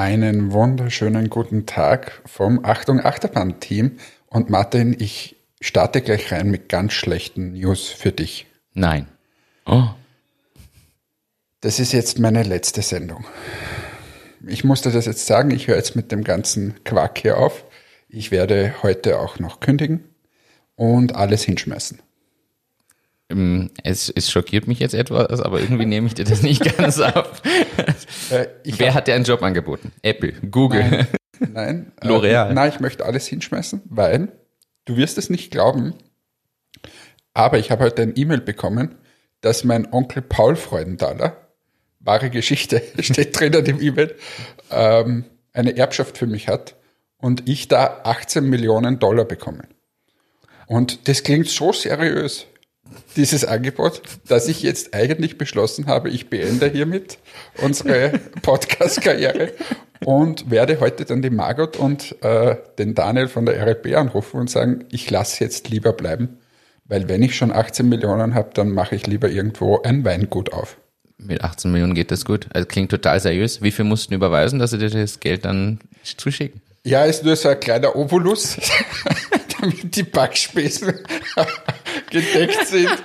Einen wunderschönen guten Tag vom Achtung Achterbahn-Team. Und Martin, ich starte gleich rein mit ganz schlechten News für dich. Nein. Oh. Das ist jetzt meine letzte Sendung. Ich musste das jetzt sagen, ich höre jetzt mit dem ganzen Quark hier auf. Ich werde heute auch noch kündigen und alles hinschmeißen. Ähm, Es, es schockiert mich jetzt etwas, aber irgendwie nehme ich dir das nicht ganz ab. Äh, Wer hab- hat dir einen Job angeboten? Apple, Google. Nein. Nein. L'Oreal. Äh, nein, ich möchte alles hinschmeißen, weil du wirst es nicht glauben, aber ich habe heute ein E-Mail bekommen, dass mein Onkel Paul Freudenthaler, wahre Geschichte, steht drinnen im E-Mail, ähm, eine Erbschaft für mich hat und ich da 18 Millionen Dollar bekomme. Und das klingt so seriös, dieses Angebot, dass ich jetzt eigentlich beschlossen habe, ich beende hiermit unsere Podcast-Karriere und werde heute dann die Margot und äh, den Daniel von der RLB anrufen und sagen, ich lasse jetzt lieber bleiben, weil wenn ich schon 18 Millionen habe, dann mache ich lieber irgendwo ein Weingut auf. Mit 18 Millionen geht das gut. Also klingt total seriös. Wie viel mussten du überweisen, dass sie dir das Geld dann zuschicken? Ja, ist nur so ein kleiner Obolus, damit die Backspesen gedeckt sind.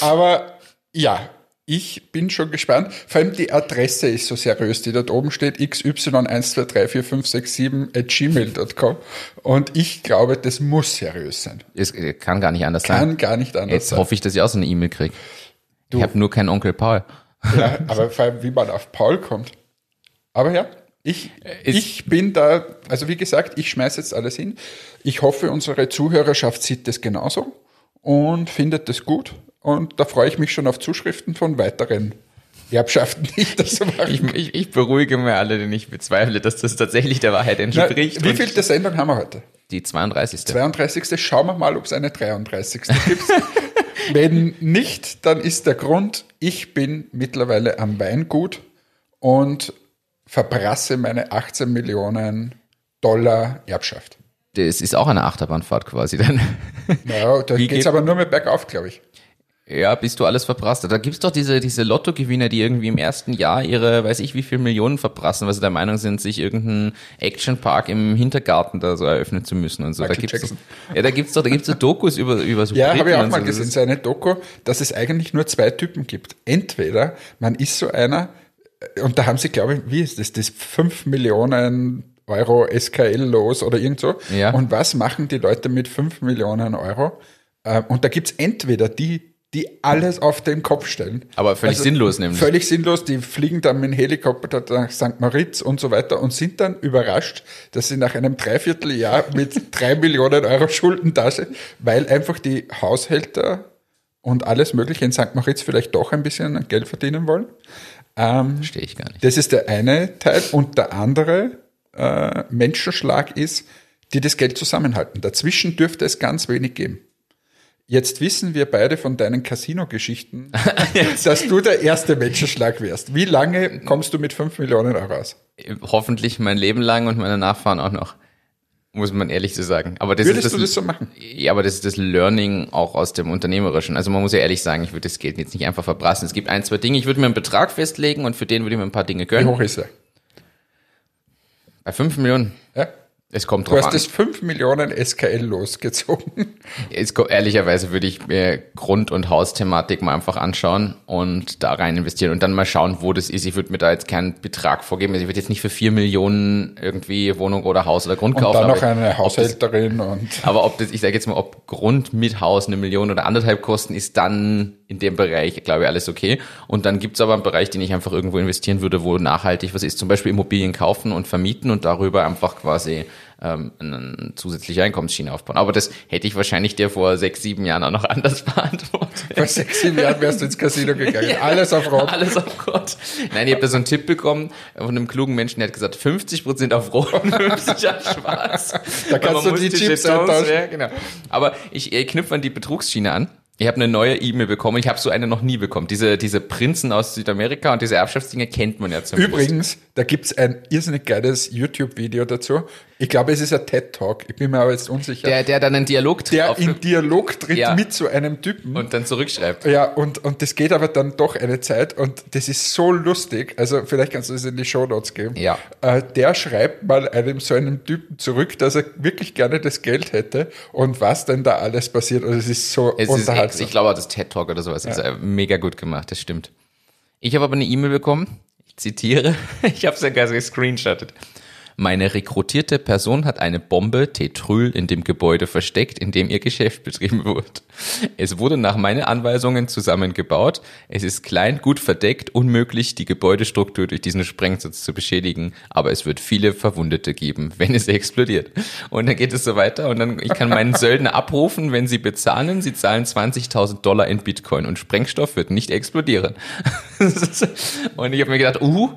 Aber ja, ich bin schon gespannt. Vor allem die Adresse ist so seriös, die dort oben steht, xy12345667 at gmail.com. Und ich glaube, das muss seriös sein. Es kann gar nicht anders Kann sein. gar nicht anders Jetzt sein. hoffe ich, dass ich auch so eine E-Mail kriege. Ich habe nur keinen Onkel Paul. Ja, aber vor allem, wie man auf Paul kommt. Aber ja, ich, ich bin da, also wie gesagt, ich schmeiße jetzt alles hin. Ich hoffe, unsere Zuhörerschaft sieht das genauso und findet das gut. Und da freue ich mich schon auf Zuschriften von weiteren Erbschaften, die ich das so mache. Ich, ich, ich beruhige mir alle, denn ich bezweifle, dass das tatsächlich der Wahrheit Na, entspricht. wie Und viel Sendung haben wir heute? Die 32. 32. Schauen wir mal, ob es eine 33. gibt. Wenn nicht, dann ist der Grund, ich bin mittlerweile am Weingut und verbrasse meine 18 Millionen Dollar Erbschaft. Das ist auch eine Achterbahnfahrt quasi dann. Ja, da geht- aber nur mehr bergauf, glaube ich. Ja, bist du alles verprasst. Da gibt's doch diese, diese Lottogewinner, die irgendwie im ersten Jahr ihre, weiß ich wie viel Millionen verprassen, weil sie der Meinung sind, sich irgendeinen Actionpark im Hintergarten da so eröffnen zu müssen und so. Da gibt's Jackson. doch, ja, da gibt's doch, da gibt's so Dokus über, über so Ja, habe ich auch mal so. Gesehen, so eine Doku, dass es eigentlich nur zwei Typen gibt. Entweder man ist so einer, und da haben sie, glaube ich, wie ist das, das 5 Millionen Euro SKL los oder irgend so. Ja. Und was machen die Leute mit 5 Millionen Euro? Ähm, Und da gibt's entweder die, die alles auf den Kopf stellen. Aber völlig sinnlos nämlich. Völlig sinnlos. Die fliegen dann mit dem Helikopter nach St. Moritz und so weiter und sind dann überrascht, dass sie nach einem Dreivierteljahr mit drei Millionen Euro Schulden da sind, weil einfach die Haushälter und alles Mögliche in St. Moritz vielleicht doch ein bisschen Geld verdienen wollen. Ähm, Verstehe ich gar nicht. das ist der eine Teil. Und der andere äh, Menschenschlag ist, die das Geld zusammenhalten. Dazwischen dürfte es ganz wenig geben. Jetzt wissen wir beide von deinen Casino-Geschichten, dass du der erste Menschenschlag wärst. Wie lange kommst du mit 5 Millionen Euro aus? Hoffentlich mein Leben lang und meine Nachfahren auch noch. Muss man ehrlich so sagen. Aber das Würdest ist das, du das so machen? Ja, aber das ist das Learning auch aus dem Unternehmerischen. Also man muss ja ehrlich sagen, ich würde das Geld jetzt nicht einfach verbrassen. Es gibt ein, zwei Dinge, ich würde mir einen Betrag festlegen und für den würde ich mir ein paar Dinge Wie gönnen. hoch ist er? Bei fünf Millionen, Ja? Es kommt Du drauf hast an. das 5 Millionen SKL losgezogen. Es, ehrlicherweise würde ich mir Grund- und Hausthematik mal einfach anschauen und da rein investieren und dann mal schauen, wo das ist. Ich würde mir da jetzt keinen Betrag vorgeben. Also ich würde jetzt nicht für vier Millionen irgendwie Wohnung oder Haus oder Grund Und kaufen. dann aber noch eine das- Haushälterin und Aber ob das, ich sage jetzt mal, ob Grund mit Haus eine Million oder anderthalb kosten, ist dann in dem Bereich, glaube ich, alles okay. Und dann gibt's aber einen Bereich, den ich einfach irgendwo investieren würde, wo nachhaltig was ist. Zum Beispiel Immobilien kaufen und vermieten und darüber einfach quasi ähm, eine zusätzliche Einkommensschiene aufbauen. Aber das hätte ich wahrscheinlich dir vor sechs, sieben Jahren auch noch anders beantwortet. vor sechs, sieben Jahren wärst du ins Casino gegangen. Alles auf Rot. Alles auf Gott. Nein, ich habe da so einen Tipp bekommen von einem klugen Menschen, der hat gesagt, 50% auf Rot und 50 auf Schwarz. Da kannst du die Chips eintauschen. Ja, genau. Aber ich äh, knüpfe an die Betrugsschiene an. Ich habe eine neue E-Mail bekommen. Ich habe so eine noch nie bekommen. Diese, diese Prinzen aus Südamerika und diese Erbschaftsdinge kennt man ja zum Übrigens, Da gibt's ein irrsinnig geiles YouTube-Video dazu. Ich glaube, es ist ein TED-Talk. Ich bin mir aber jetzt unsicher. Der, der dann einen Dialog der auf- in Dialog tritt Ja. mit so einem Typen. und dann zurückschreibt. Ja, und, und das geht aber dann doch eine Zeit und das ist so lustig. Also vielleicht kannst du es in die Shownotes geben. Ja. Äh, der schreibt mal einem so einem Typen zurück, dass er wirklich gerne das Geld hätte und was denn da alles passiert. Und es ist so Es ist, unterhaltsam. ich glaube, das TED Talk oder sowas ist äh, mega gut gemacht, das stimmt. Ich habe aber eine E-Mail bekommen, zitiere, ich habe es ja gar gescreenshottet. Meine rekrutierte Person hat eine Bombe Tetryl in dem Gebäude versteckt, in dem ihr Geschäft betrieben wird. Es wurde nach meinen Anweisungen zusammengebaut. Es ist klein, gut verdeckt, unmöglich, die Gebäudestruktur durch diesen Sprengsatz zu beschädigen, aber es wird viele Verwundete geben, wenn es explodiert. Und dann geht es so weiter und dann, ich kann meinen Söldner abrufen, wenn sie bezahlen. Sie zahlen 20.000 Dollar in Bitcoin und Sprengstoff wird nicht explodieren. und ich habe mir gedacht, uh,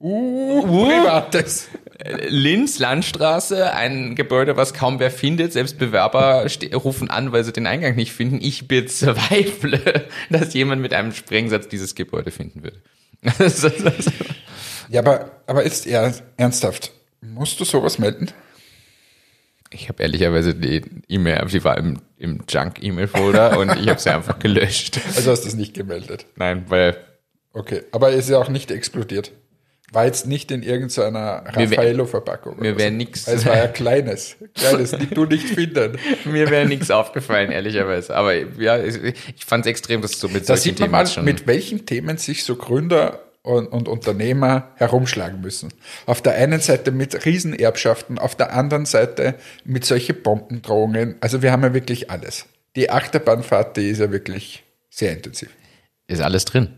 uh, Privates. Linz, Landstraße, ein Gebäude, was kaum wer findet. Selbst Bewerber rufen an, weil sie den Eingang nicht finden. Ich bezweifle, dass jemand mit einem Sprengsatz dieses Gebäude finden wird. Ja, aber, aber ist er ernsthaft. Musst du sowas melden? Ich habe ehrlicherweise die E-Mail, die war im, im Junk-E-Mail-Folder und ich habe sie einfach gelöscht. Also hast du es nicht gemeldet. Nein, weil Okay, aber es ist ja auch nicht explodiert. War jetzt nicht in irgendeiner Raffaello-Verpackung. mir oder wär so. nix- Es war ja kleines. Kleines, die du nicht finden. mir wäre nichts aufgefallen, ehrlicherweise. Aber ja, ich, fand es extrem, dass du mit Da solchen sieht man Themen mal, schon... mit welchen Themen sich so Gründer und, und Unternehmer herumschlagen müssen. Auf der einen Seite mit Riesenerbschaften, auf der anderen Seite mit solchen Bombendrohungen. Also wir haben ja wirklich alles. Die Achterbahnfahrt, die ist ja wirklich sehr intensiv. ist alles drin.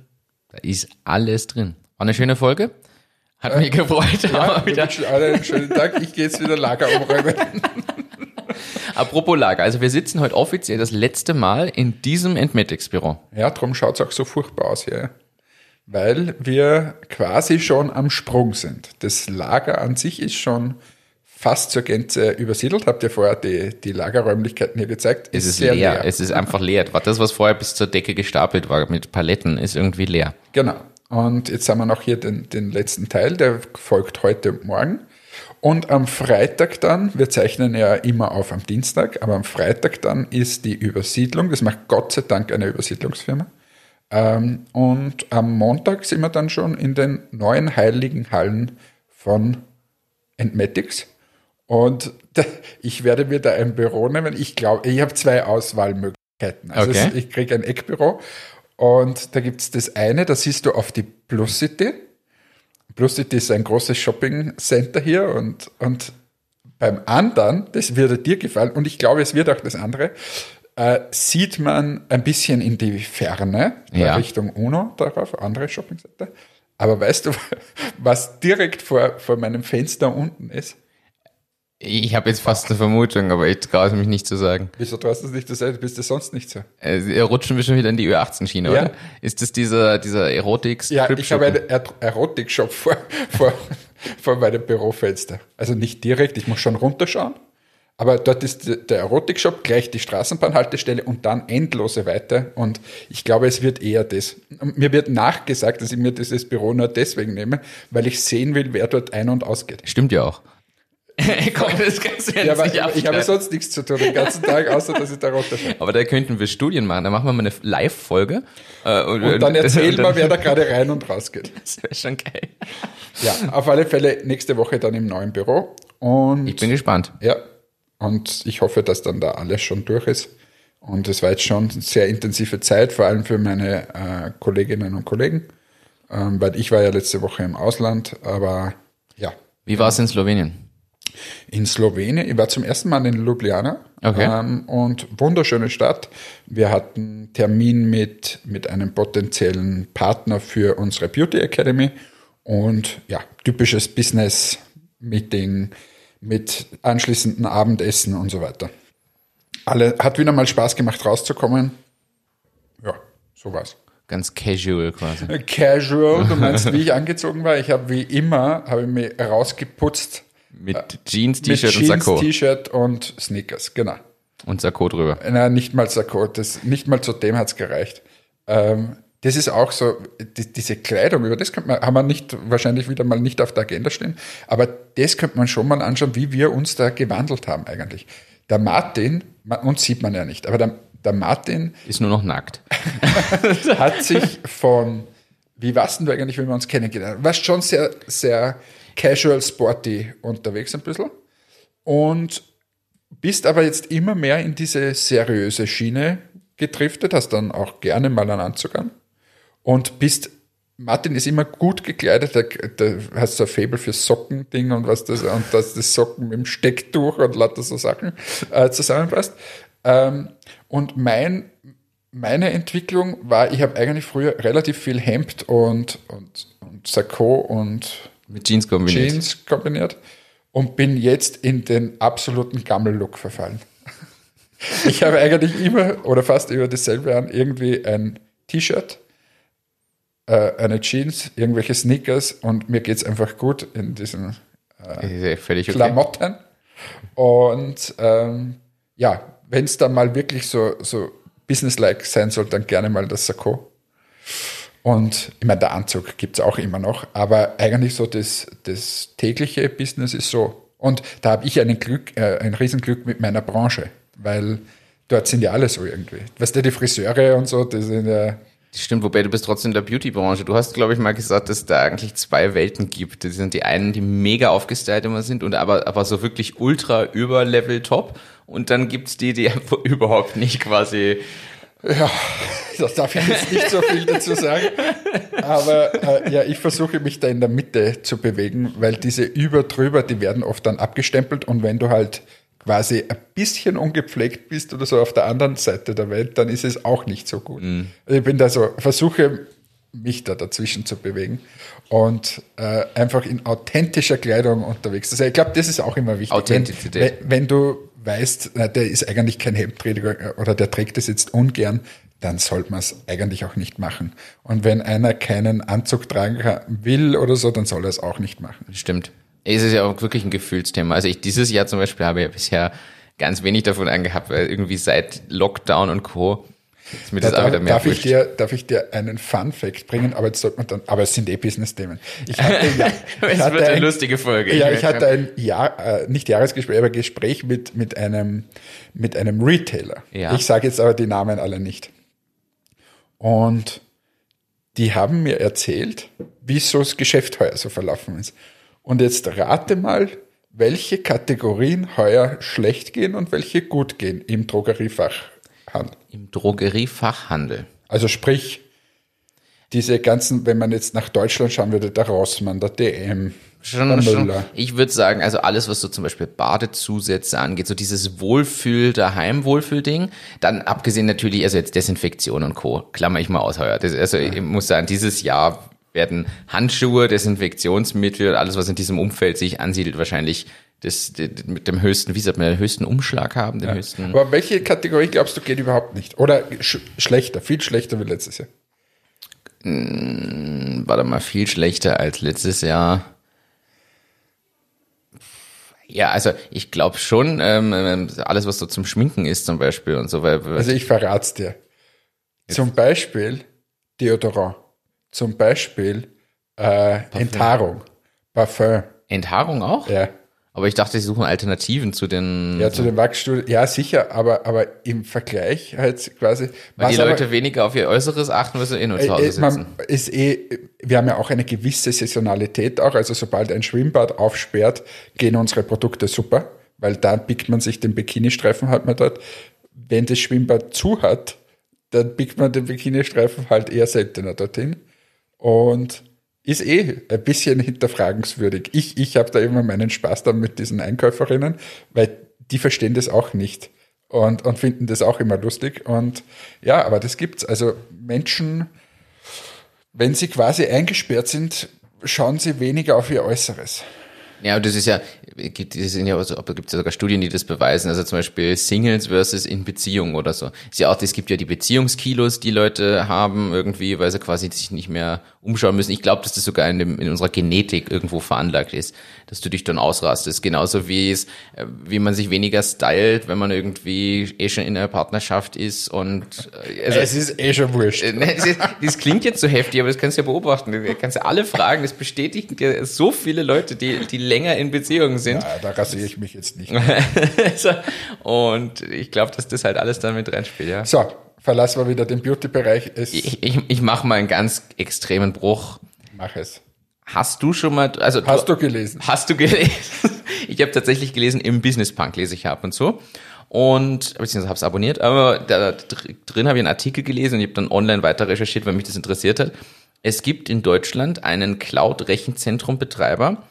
Da ist alles drin. War eine schöne Folge. Hat mich gefreut. Ja, wieder, einen schönen Tag. Ich gehe jetzt wieder Lager umräumen. apropos Lager. Also wir sitzen heute offiziell das letzte Mal in diesem Entmetics-Büro. Ja, darum schaut es auch so furchtbar aus hier. Weil wir quasi schon am Sprung sind. Das Lager an sich ist schon fast zur Gänze übersiedelt. Habt ihr vorher die, die Lagerräumlichkeiten hier gezeigt? Es ist sehr leer. Es ist einfach leer. Das, was vorher bis zur Decke gestapelt war mit Paletten, ist irgendwie leer. Genau. Und jetzt haben wir noch hier den, den letzten Teil, der folgt heute und morgen. Und am Freitag dann, wir zeichnen ja immer auf am Dienstag, aber am Freitag dann ist die Übersiedlung, das macht Gott sei Dank eine Übersiedlungsfirma. Ähm, und am Montag sind wir dann schon in den neuen heiligen Hallen von Entmatics. Und ich werde mir da ein Büro nehmen. Ich glaube, ich habe zwei Auswahlmöglichkeiten. Also Okay. ich kriege ein Eckbüro und da gibt es das eine, da siehst du auf die Plus City. Plus City ist ein großes Shopping Center hier und, und beim anderen, das würde dir gefallen und ich glaube, es wird auch das andere, äh, sieht man ein bisschen in die Ferne, da Ja. Richtung UNO darauf, andere Shopping Center. Aber weißt du, was direkt vor, vor meinem Fenster unten ist? Ich habe jetzt fast eine Vermutung, aber ich traue es mich nicht zu sagen. Wieso traust du es nicht zu sagen? Bist du sonst nicht so? Äh, rutschen wir schon wieder in die Ö18-Schiene, Ja. oder? Ist das dieser, dieser erotik Ja, ich habe einen Er- Erotik-Shop vor, vor, vor meinem Bürofenster. Also nicht direkt, ich muss schon runterschauen. Aber dort ist der- Erotik-Shop gleich die Straßenbahnhaltestelle und dann endlose Weite. Und ich glaube, es wird eher das. Mir wird nachgesagt, dass ich mir dieses Büro nur deswegen nehme, weil ich sehen will, wer dort ein- und ausgeht. Stimmt ja auch. Komm, das kannst du jetzt Ja, aber nicht ich, habe sonst nichts zu tun den ganzen Tag, außer dass ich da runterschaue. Aber da könnten wir Studien machen. Da machen wir mal eine Live-Folge. Äh, Und dann erzähl mal, wer da gerade rein und raus geht. Das wäre schon geil. Ja, auf alle Fälle nächste Woche dann im neuen Büro. Und Ich bin gespannt. Ja, und ich hoffe, dass dann da alles schon durch ist. Und es war jetzt schon eine sehr intensive Zeit, vor allem für meine äh, Kolleginnen und Kollegen, ähm, weil ich war ja letzte Woche im Ausland, aber ja, Wie war es in Slowenien? In Slowenien. Ich war zum ersten Mal in Ljubljana Okay. ähm, und wunderschöne Stadt. Wir hatten Termin mit, mit einem potenziellen Partner für unsere Beauty Academy und ja, typisches Business-Meeting mit anschließendem Abendessen und so weiter. Alle, hat wieder mal Spaß gemacht, rauszukommen. Ja, so war's. Ganz casual quasi. Casual, du meinst, wie ich angezogen war? Ich habe wie immer, habe ich mich rausgeputzt Mit Jeans, mit T-Shirt und Jeans, Sakko. T-Shirt und Sneakers, genau. Und Sakko drüber. Na, nicht mal Sakko, das, nicht mal zu dem hat's gereicht. Ähm, das ist auch so, die, diese Kleidung, über das könnte man, haben wir nicht, wahrscheinlich wieder mal nicht auf der Agenda stehen, aber das könnte man schon mal anschauen, wie wir uns da gewandelt haben eigentlich. Der Martin, uns sieht man ja nicht, aber der, der Martin ist nur noch nackt. hat sich von, wie warst denn du eigentlich, wenn wir uns kennengelernt haben? Warst schon sehr, sehr casual, sporty unterwegs ein bisschen und bist aber jetzt immer mehr in diese seriöse Schiene getriftet, hast dann auch gerne mal einen Anzug an und bist Martin ist immer gut gekleidet, der hat so ein Faible für Sockending und was das, und dass das Socken mit dem Stecktuch und lauter so Sachen äh, zusammenpasst. Ähm, und mein, meine Entwicklung war, ich habe eigentlich früher relativ viel Hemd und, und, und Sakko und mit Jeans kombiniert. Jeans kombiniert und bin jetzt in den absoluten Gammel-Look verfallen. ich habe eigentlich immer oder fast immer dasselbe an, irgendwie ein T-Shirt, äh, eine Jeans, irgendwelche Sneakers und mir geht es einfach gut in diesen äh, okay. Klamotten. Und ähm, ja, wenn es dann mal wirklich so, so businesslike sein soll, dann gerne mal das Sakko. Und ich meine, der Anzug gibt es auch immer noch, aber eigentlich so das, das tägliche Business ist so. Und da habe ich einen Glück, äh, ein Riesenglück mit meiner Branche, weil dort sind ja alle so irgendwie. Weißt du, die Friseure und so, die sind ja Stimmt, wobei du bist trotzdem in der Beauty-Branche. Du hast, glaube ich, mal gesagt, dass da eigentlich zwei Welten gibt. Das sind die einen, die mega aufgestylt immer sind und aber, aber so wirklich ultra über Level top. Und dann gibt's die, die überhaupt nicht quasi ja, da darf ich jetzt nicht so viel dazu sagen. Aber äh, ja, ich versuche mich da in der Mitte zu bewegen, weil diese über drüber, die werden oft dann abgestempelt und wenn du halt quasi ein bisschen ungepflegt bist oder so auf der anderen Seite der Welt, dann ist es auch nicht so gut. Mhm. Ich bin da so, versuche mich da dazwischen zu bewegen und äh, einfach in authentischer Kleidung unterwegs. Also ich glaube, das ist auch immer wichtig. Authentizität. Wenn, wenn du weißt, der ist eigentlich kein Hemdträger oder der trägt es jetzt ungern, dann sollte man es eigentlich auch nicht machen. Und wenn einer keinen Anzug tragen will oder so, dann soll er es auch nicht machen. Stimmt. Es ist ja auch wirklich ein Gefühlsthema. Also ich dieses Jahr zum Beispiel habe ja bisher ganz wenig davon angehabt, weil irgendwie seit Lockdown und Co. Ist mir das da, auch wieder mehr darf, ich dir, darf ich dir einen Fun Fact bringen? Aber jetzt sollte man dann, aber es sind eh Business-Themen. Ich hatte, ja, ich es hatte wird eine ein, lustige Folge. Ja, ich hatte ein Jahr, äh, nicht Jahresgespräch, aber Gespräch mit, mit einem, mit einem Retailer. Ja. Ich sage jetzt aber die Namen alle nicht. Und die haben mir erzählt, wie so das Geschäft heuer so verlaufen ist. Und jetzt rate mal, welche Kategorien heuer schlecht gehen und welche gut gehen im Drogeriefachhandel. Im Drogeriefachhandel. Also sprich, diese ganzen, wenn man jetzt nach Deutschland schauen würde, der Rossmann, der DM, schon, der Müller. Schon, ich würde sagen, also alles, was so zum Beispiel Badezusätze angeht, so dieses Wohlfühl, daheim Wohlfühl-Ding, dann abgesehen natürlich, also jetzt Desinfektion und Co., klammer ich mal aus heuer. Das, also ich muss sagen, dieses Jahr werden Handschuhe, Desinfektionsmittel, alles, was in diesem Umfeld sich ansiedelt, wahrscheinlich das, mit dem höchsten, wie sagt man, den höchsten Umschlag haben, den ja. höchsten. Aber welche Kategorie glaubst du geht überhaupt nicht? Oder sch schlechter, viel schlechter wie letztes Jahr? Hm, warte mal, viel schlechter als letztes Jahr. Ja, also ich glaube schon, ähm, ähm, alles, was so zum Schminken ist zum Beispiel und so. Weil, also ich verrat's dir. Zum Beispiel Deodorant. Zum Beispiel äh, Enthaarung, Parfum. Enthaarung auch? Ja. Aber ich dachte, sie suchen Alternativen zu den. Ja, zu den Wachsstudien. Ja, sicher, aber, aber im Vergleich halt quasi. Weil die Leute aber, weniger auf ihr Äußeres achten, sie eh nur zu Hause äh, sitzen. ist eh, wir haben ja auch eine gewisse Saisonalität auch. Also sobald ein Schwimmbad aufsperrt, gehen unsere Produkte super, weil da pickt man sich den Bikini-Streifen halt mal dort. Wenn das Schwimmbad zu hat, dann pickt man den Bikini-Streifen halt eher seltener dorthin. Und ist eh ein bisschen hinterfragenswürdig. Ich, ich habe da immer meinen Spaß dann mit diesen Einkäuferinnen, weil die verstehen das auch nicht und, und finden das auch immer lustig. Und ja, aber das gibt's. Also Menschen, wenn sie quasi eingesperrt sind, schauen sie weniger auf ihr Äußeres. Ja, das ist ja, gibt, das sind ja, also, gibt es ja sogar Studien, die das beweisen. Also zum Beispiel Singles versus in Beziehung oder so. Ist ja auch, es gibt ja die Beziehungskilos, die Leute haben irgendwie, weil sie quasi sich nicht mehr umschauen müssen. Ich glaube, dass das sogar in, dem, in unserer Genetik irgendwo veranlagt ist, dass du dich dann ausrastest. Genauso wie es, äh, wie man sich weniger stylt, wenn man irgendwie eh schon in einer Partnerschaft ist und äh, also, es ist eh schon wurscht. Äh, das, ist, das klingt jetzt so heftig, aber das kannst du ja beobachten. Du kannst ja alle fragen, das bestätigen dir so viele Leute, die, die länger in Beziehungen sind. Ja, da rasiere ich mich jetzt nicht. und ich glaube, dass das halt alles dann mit reinspielt, ja. So, verlassen wir wieder den Beauty-Bereich. Ich, ich, ich mache mal einen ganz extremen Bruch. Mach es. Hast du schon mal, also hast du, du gelesen? Hast du gelesen? ich habe tatsächlich gelesen, im Business Punk lese ich ab und so und beziehungsweise habe es abonniert, aber da drin habe ich einen Artikel gelesen und ich habe dann online weiter recherchiert, weil mich das interessiert hat. Es gibt in Deutschland einen Cloud-Rechenzentrum-Betreiber,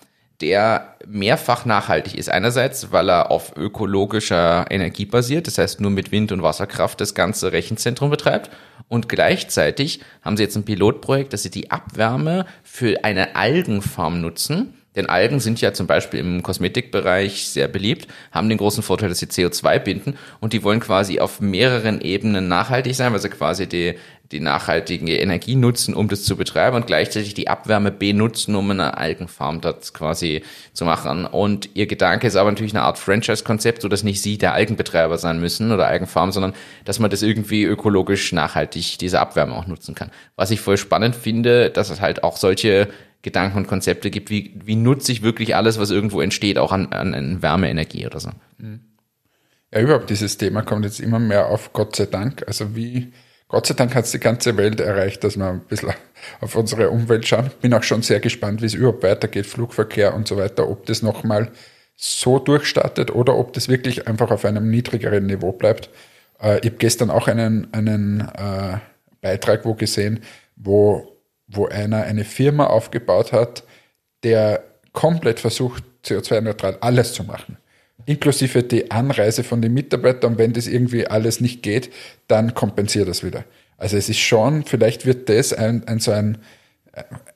der mehrfach nachhaltig ist. Einerseits, weil er auf ökologischer Energie basiert, das heißt nur mit Wind- und Wasserkraft das ganze Rechenzentrum betreibt. Und gleichzeitig haben sie jetzt ein Pilotprojekt, dass sie die Abwärme für eine Algenfarm nutzen. Denn Algen sind ja zum Beispiel im Kosmetikbereich sehr beliebt, haben den großen Vorteil, dass sie CO2 binden und die wollen quasi auf mehreren Ebenen nachhaltig sein, weil sie quasi die, die nachhaltige Energie nutzen, um das zu betreiben und gleichzeitig die Abwärme benutzen, um eine Algenfarm dort quasi zu machen. Und ihr Gedanke ist aber natürlich eine Art Franchise-Konzept, so dass nicht sie der Algenbetreiber sein müssen oder Algenfarm, sondern dass man das irgendwie ökologisch nachhaltig diese Abwärme auch nutzen kann. Was ich voll spannend finde, dass es halt auch solche Gedanken und Konzepte gibt, wie, wie nutze ich wirklich alles, was irgendwo entsteht, auch an, an Wärmeenergie oder so. Ja, überhaupt dieses Thema kommt jetzt immer mehr auf, Gott sei Dank. Also wie Gott sei Dank hat es die ganze Welt erreicht, dass wir ein bisschen auf unsere Umwelt schauen. Bin auch schon sehr gespannt, wie es überhaupt weitergeht, Flugverkehr und so weiter, ob das nochmal so durchstartet oder ob das wirklich einfach auf einem niedrigeren Niveau bleibt. Äh, ich habe gestern auch einen, einen äh, Beitrag wo gesehen, wo, wo einer eine Firma aufgebaut hat, der komplett versucht, CO2-neutral alles zu machen inklusive die Anreise von den Mitarbeitern. Und wenn das irgendwie alles nicht geht, dann kompensiert das wieder. Also es ist schon, vielleicht wird das ein, ein so ein,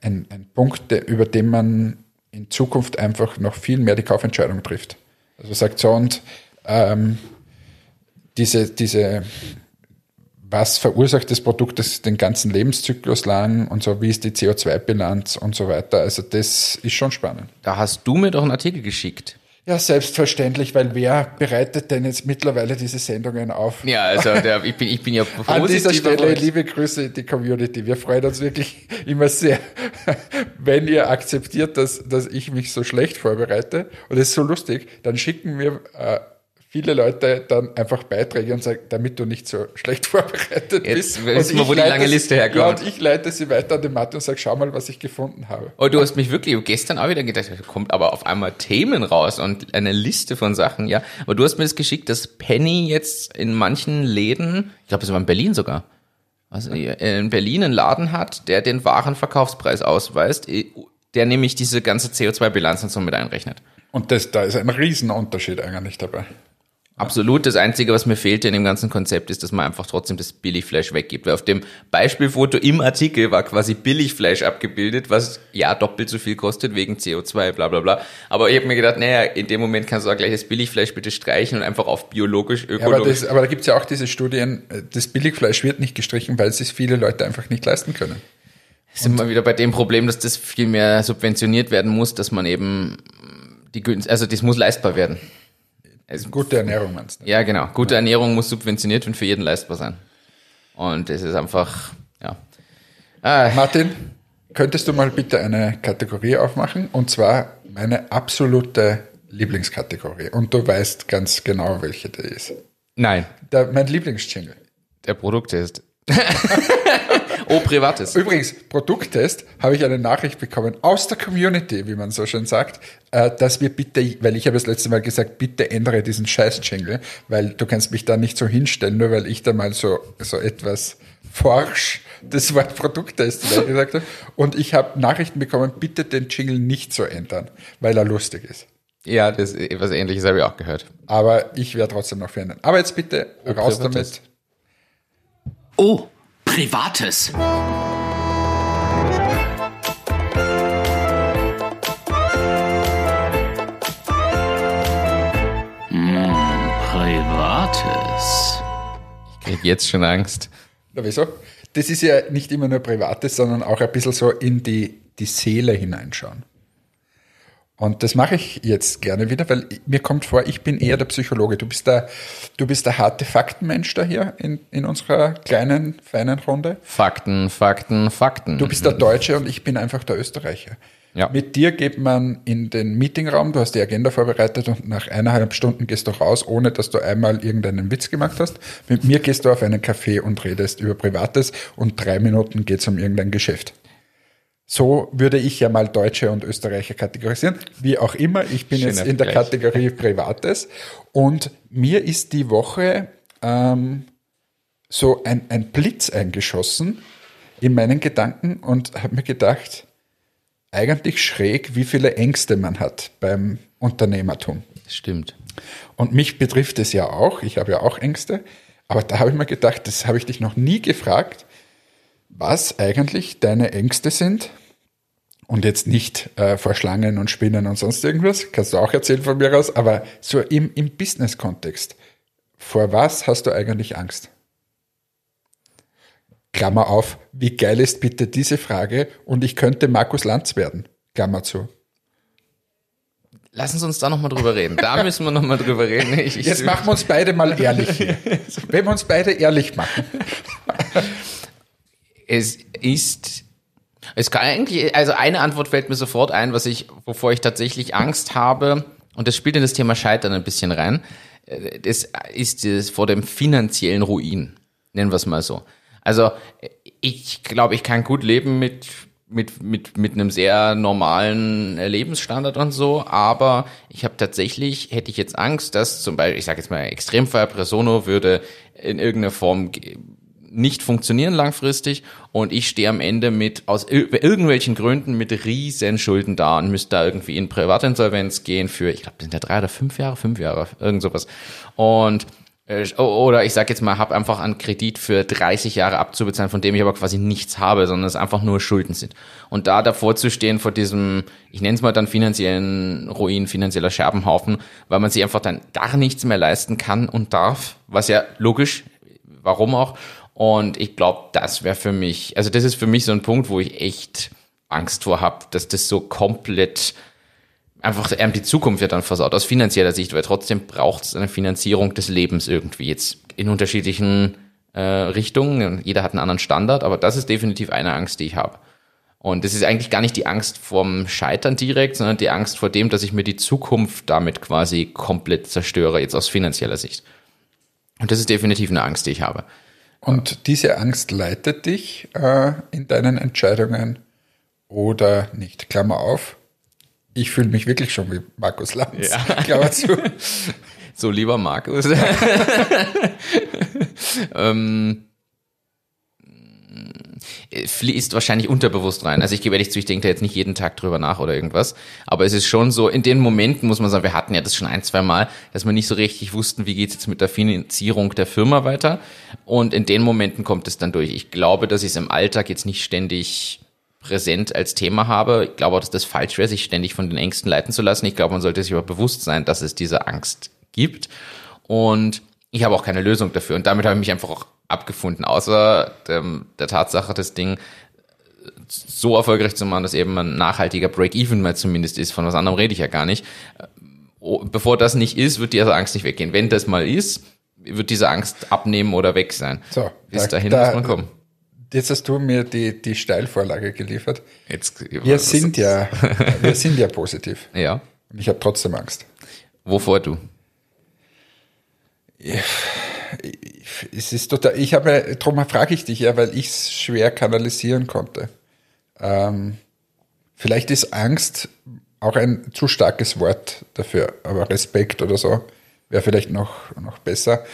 ein, ein Punkt, der, über den man in Zukunft einfach noch viel mehr die Kaufentscheidung trifft. Also sagt so und ähm, diese, diese, was verursacht das Produkt das den ganzen Lebenszyklus lang und so, wie ist die CO2-Bilanz und so weiter. Also das ist schon spannend. Da hast du mir doch einen Artikel geschickt. Ja, selbstverständlich, weil wer bereitet denn jetzt mittlerweile diese Sendungen auf? Ja, also der, ich, bin, ich bin ja An dieser Stelle liebe Grüße in die Community. Wir freuen uns wirklich immer sehr, wenn ihr akzeptiert, dass, dass ich mich so schlecht vorbereite. Und es ist so lustig, dann schicken wir äh, viele Leute dann einfach Beiträge und sagen, damit du nicht so schlecht vorbereitet Jetzt bist. Wissen wir, wo die lange Liste herkommt. Ja, und ich leite sie weiter an den Mathe und sage, schau mal, was ich gefunden habe. Oh, du hast mich wirklich gestern auch wieder gedacht, kommt aber auf einmal Themen raus und eine Liste von Sachen, ja. Aber du hast mir das geschickt, dass Penny jetzt in manchen Läden, ich glaube, es war in Berlin sogar, also in Berlin einen Laden hat, der den Warenverkaufspreis ausweist, der nämlich diese ganze CO2-Bilanz und so mit einrechnet. Und das, da ist ein Riesenunterschied eigentlich dabei. Absolut. Das Einzige, was mir fehlt in dem ganzen Konzept, ist, dass man einfach trotzdem das Billigfleisch weggibt. Weil auf dem Beispielfoto im Artikel war quasi Billigfleisch abgebildet, was ja doppelt so viel kostet wegen CO2, bla bla bla. Aber ich habe mir gedacht, naja, in dem Moment kannst du auch gleich das Billigfleisch bitte streichen und einfach auf biologisch, ökologisch. Ja, aber, das, aber da gibt's ja auch diese Studien, das Billigfleisch wird nicht gestrichen, weil es sich viele Leute einfach nicht leisten können. Sind wir wieder bei dem Problem, dass das viel mehr subventioniert werden muss, dass man eben die Günst, also das muss leistbar werden. Es, gute Ernährung meinst du? Ja, genau. Gute ja. Ernährung muss subventioniert und für jeden leistbar sein. Und es ist einfach, ja. Ah. Martin, könntest du mal bitte eine Kategorie aufmachen? Und zwar meine absolute Lieblingskategorie. Und du weißt ganz genau, welche die ist. Nein. Der, mein Lieblingsjingle. Der Produkttest. oh, privates. Übrigens, Produkttest habe ich eine Nachricht bekommen aus der Community, wie man so schön sagt, äh, dass wir bitte, weil ich habe das letzte Mal gesagt, bitte ändere diesen Scheiß-Jingle, weil du kannst mich da nicht so hinstellen, nur weil ich da mal so, so etwas forsch das Wort Produkttest gesagt habe. Und ich habe Nachrichten bekommen, bitte den Jingle nicht so ändern, weil er lustig ist. Ja, das, was ähnliches habe ich auch gehört. Aber ich werde trotzdem noch verändern. Aber jetzt bitte raus damit. Oh, Privates. Hm, Privates. Ich kriege jetzt schon Angst. Na, wieso? Das ist ja nicht immer nur Privates, sondern auch ein bisschen so in die, die Seele hineinschauen. Und das mache ich jetzt gerne wieder, weil mir kommt vor, ich bin eher der Psychologe. Du bist der, du bist der harte Faktenmensch da hier in, in unserer kleinen, feinen Runde. Fakten, Fakten, Fakten. Du bist der Deutsche und ich bin einfach der Österreicher. Ja. Mit dir geht man in den Meetingraum, du hast die Agenda vorbereitet und nach eineinhalb Stunden gehst du raus, ohne dass du einmal irgendeinen Witz gemacht hast. Mit mir gehst du auf einen Café und redest über Privates und drei Minuten geht's um irgendein Geschäft. So würde ich ja mal Deutsche und Österreicher kategorisieren. Wie auch immer, ich bin Schöner jetzt in der. Kategorie Privates und mir ist die Woche ähm, so ein, ein Blitz eingeschossen in meinen Gedanken und habe mir gedacht, eigentlich schräg, wie viele Ängste man hat beim Unternehmertum. Stimmt. Und mich betrifft es ja auch, ich habe ja auch Ängste, aber da habe ich mir gedacht, das habe ich dich noch nie gefragt, was eigentlich deine Ängste sind. Und jetzt nicht äh, vor Schlangen und Spinnen und sonst irgendwas, kannst du auch erzählen von mir aus, aber so im, im Business-Kontext. Vor was hast du eigentlich Angst? Klammer auf, wie geil ist bitte diese Frage und ich könnte Markus Lanz werden. Klammer zu. Lassen Sie uns da nochmal drüber reden. Da müssen wir nochmal drüber reden. Ich, ich, Jetzt machen wir uns beide mal ehrlich hier. Wenn wir uns beide ehrlich machen. Es ist, es kann eigentlich, also eine Antwort fällt mir sofort ein, was ich, wovor ich tatsächlich Angst habe, und das spielt in das Thema Scheitern ein bisschen rein, äh, das ist das vor dem finanziellen Ruin. Nennen wir es mal so. Also, ich glaube, ich kann gut leben mit, mit, mit, mit einem sehr normalen äh, Lebensstandard und so, aber ich habe tatsächlich, hätte ich jetzt Angst, dass zum Beispiel, ich sage jetzt mal Extremfall, Presono würde in irgendeiner Form nicht funktionieren langfristig und ich stehe am Ende mit aus ir irgendwelchen Gründen mit riesen Schulden da und müsste da irgendwie in Privatinsolvenz gehen für, ich glaube, sind da drei oder fünf Jahre, fünf Jahre, irgend sowas. Und äh, oder ich sag jetzt mal, habe einfach einen Kredit für 30 Jahre abzubezahlen, von dem ich aber quasi nichts habe, sondern es einfach nur Schulden sind. Und da davor zu stehen vor diesem, ich nenne es mal dann finanziellen Ruin, finanzieller Scherbenhaufen, weil man sich einfach dann gar nichts mehr leisten kann und darf, was ja logisch, warum auch. Und ich glaube, das wäre für mich, also das ist für mich so ein Punkt, wo ich echt Angst vor habe, dass das so komplett einfach ähm, die Zukunft wird dann versaut aus finanzieller Sicht, weil trotzdem braucht es eine Finanzierung des Lebens irgendwie jetzt in unterschiedlichen äh, Richtungen. Jeder hat einen anderen Standard, aber das ist definitiv eine Angst, die ich habe. Und das ist eigentlich gar nicht die Angst vorm Scheitern direkt, sondern die Angst vor dem, dass ich mir die Zukunft damit quasi komplett zerstöre, jetzt aus finanzieller Sicht. Und das ist definitiv eine Angst, die ich habe. Und diese Angst leitet dich äh, in deinen Entscheidungen oder nicht. Klammer auf. Ich fühle mich wirklich schon wie Markus Lanz. Ja. Klammer zu. So, lieber Markus. ähm, fließt wahrscheinlich unterbewusst rein. Also ich gebe ehrlich zu, ich denke da jetzt nicht jeden Tag drüber nach oder irgendwas. Aber es ist schon so, in den Momenten muss man sagen, wir hatten ja das schon ein, zwei Mal, dass wir nicht so richtig wussten, wie geht's jetzt mit der Finanzierung der Firma weiter. Und in den Momenten kommt es dann durch. Ich glaube, dass ich es im Alltag jetzt nicht ständig präsent als Thema habe. Ich glaube auch, dass das falsch wäre, sich ständig von den Ängsten leiten zu lassen. Ich glaube, man sollte sich aber bewusst sein, dass es diese Angst gibt. Und ich habe auch keine Lösung dafür. Und damit habe ich mich einfach auch abgefunden, außer dem, der Tatsache, das Ding so erfolgreich zu machen, dass eben ein nachhaltiger Break-Even mal zumindest ist. Von was anderem rede ich ja gar nicht. Oh, Bevor das nicht ist, wird diese Angst nicht weggehen. Wenn das mal ist, wird diese Angst abnehmen oder weg sein. So, Bis da- dahin da- muss man kommen. Jetzt hast du mir die, die Steilvorlage geliefert. Jetzt, Wir sind ja, wir sind ja positiv. Ja. Und ich habe trotzdem Angst. Wovor du? Es ist total, ich habe, darum frage ich dich ja, weil ich es schwer kanalisieren konnte. Ähm, vielleicht ist Angst auch ein zu starkes Wort dafür, aber Respekt oder so wäre vielleicht noch, noch besser.